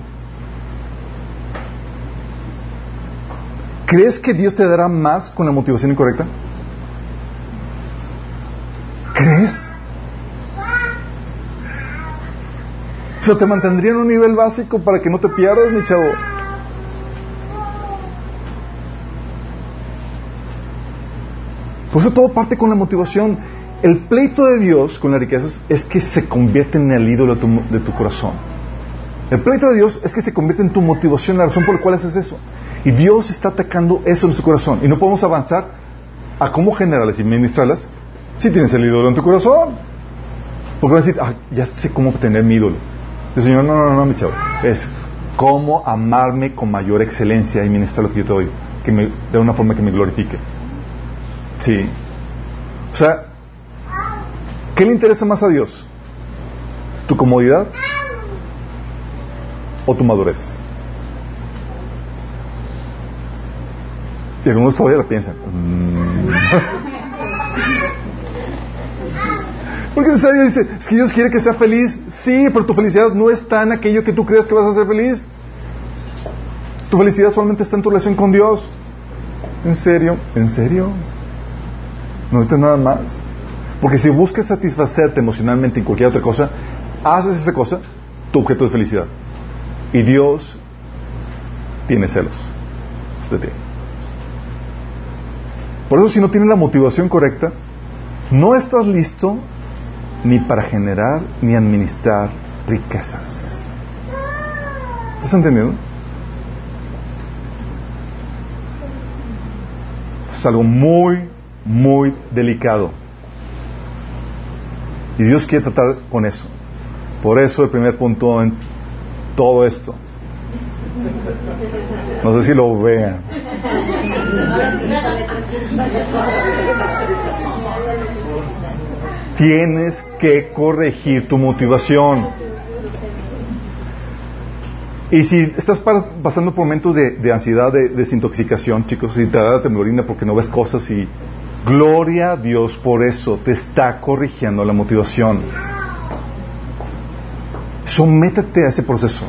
¿crees que Dios te dará más con la motivación incorrecta? ¿Crees? Sea, te mantendría en un nivel básico para que no te pierdas, mi chavo. Por eso todo parte con la motivación. El pleito de Dios con las riquezas es que se convierte en el ídolo de tu, corazón. El pleito de Dios es que se convierte en tu motivación, la razón por la cual haces eso. Y Dios está atacando eso en su corazón. Y no podemos avanzar a cómo generarlas y ministrarlas si tienes el ídolo en tu corazón. Porque vas a decir, ah, ya sé cómo obtener mi ídolo. El Señor, no, no, no, mi chavo. Es cómo amarme con mayor excelencia y ministrar lo que yo te doy. Que me, de una forma que me glorifique. Sí. O sea, ¿Qué le interesa más a Dios? ¿Tu comodidad o tu madurez? Y algunos todavía lo piensan. Mm. Porque César dice, es que Dios quiere que sea feliz. Sí, pero tu felicidad no está en aquello que tú crees que vas a ser feliz. Tu felicidad solamente está en tu relación con Dios. ¿En serio? ¿En serio? No necesitas nada más. Porque si buscas satisfacerte emocionalmente en cualquier otra cosa, haces esa cosa tu objeto de felicidad. Y Dios tiene celos de ti. Por eso si no tienes la motivación correcta, no estás listo ni para generar ni administrar riquezas. ¿Estás entendiendo? Es algo muy, muy delicado. Y Dios quiere tratar con eso. Por eso el primer punto en todo esto. No sé si lo vean. Tienes que corregir tu motivación. Y si estás pasando por momentos de, ansiedad, de, desintoxicación, chicos, si te da temblorina porque no ves cosas y Gloria a Dios por eso, te está corrigiendo la motivación. Sométete a ese proceso.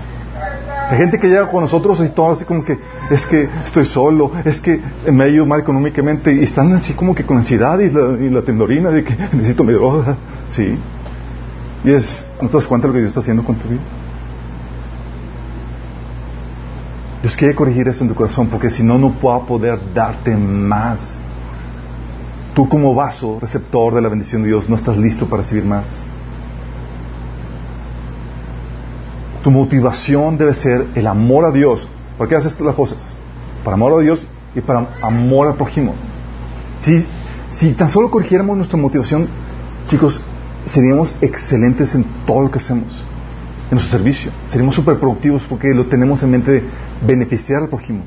Hay gente que llega con nosotros y todo así como que es que estoy solo, es que me ha ido mal económicamente y están así como que con ansiedad y la, y la temblorina de que necesito mi droga. Sí. Y es, ¿no te das cuenta de lo que Dios está haciendo con tu vida? Dios quiere corregir eso en tu corazón porque si no, no puedo poder darte más. Tú como vaso, receptor de la bendición de Dios, no estás listo para recibir más. Tu motivación debe ser el amor a Dios. ¿Por qué haces las cosas? Para amor a Dios y para amor al prójimo. Si, si tan solo corrigiéramos nuestra motivación, chicos, seríamos excelentes en todo lo que hacemos, en nuestro servicio. Seríamos súper productivos porque lo tenemos en mente de beneficiar al prójimo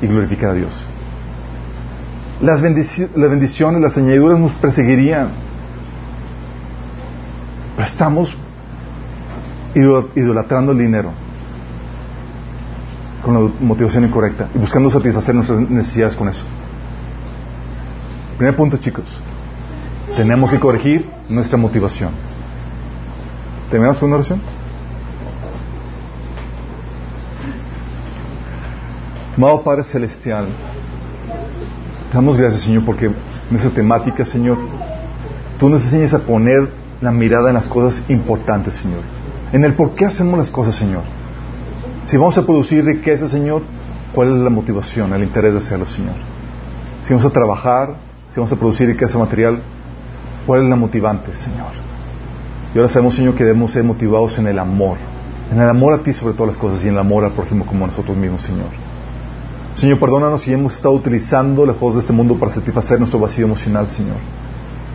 y glorificar a Dios. Las, las bendiciones, las añadiduras nos perseguirían. Pero estamos idolatrando el dinero con la motivación incorrecta y buscando satisfacer nuestras necesidades con eso. Primer punto, chicos. Tenemos que corregir nuestra motivación. ¿Terminamos con una oración? Amado Padre Celestial, te damos gracias, Señor, porque en esta temática, Señor, tú nos enseñas a poner la mirada en las cosas importantes, Señor en el por qué hacemos las cosas, Señor. Si vamos a producir riqueza, Señor, ¿cuál es la motivación, el interés de hacerlo, Señor? Si vamos a trabajar, si vamos a producir riqueza material, ¿cuál es la motivante, Señor? Y ahora sabemos, Señor, que debemos ser motivados en el amor, en el amor a ti sobre todas las cosas y en el amor al prójimo como a nosotros mismos, Señor. Señor, perdónanos si hemos estado utilizando las cosas de este mundo para satisfacer nuestro vacío emocional, Señor.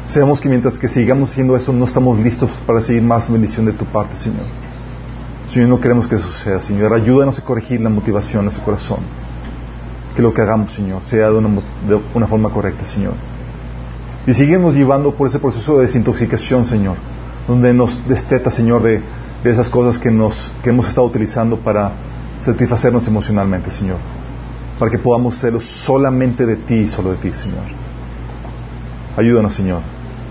Sabemos que mientras que sigamos haciendo eso, no estamos listos para seguir más bendición de tu parte, Señor. Señor, no queremos que eso suceda, Señor. Ayúdanos a corregir la motivación de nuestro corazón. Que lo que hagamos, Señor, sea de una, forma correcta, Señor. Y seguimos llevando por ese proceso de desintoxicación, Señor, donde nos desteta, Señor, de, esas cosas que, nos, que hemos estado utilizando para satisfacernos emocionalmente, Señor. Para que podamos hacerlo solamente de ti y solo de ti, Señor. Ayúdanos, Señor.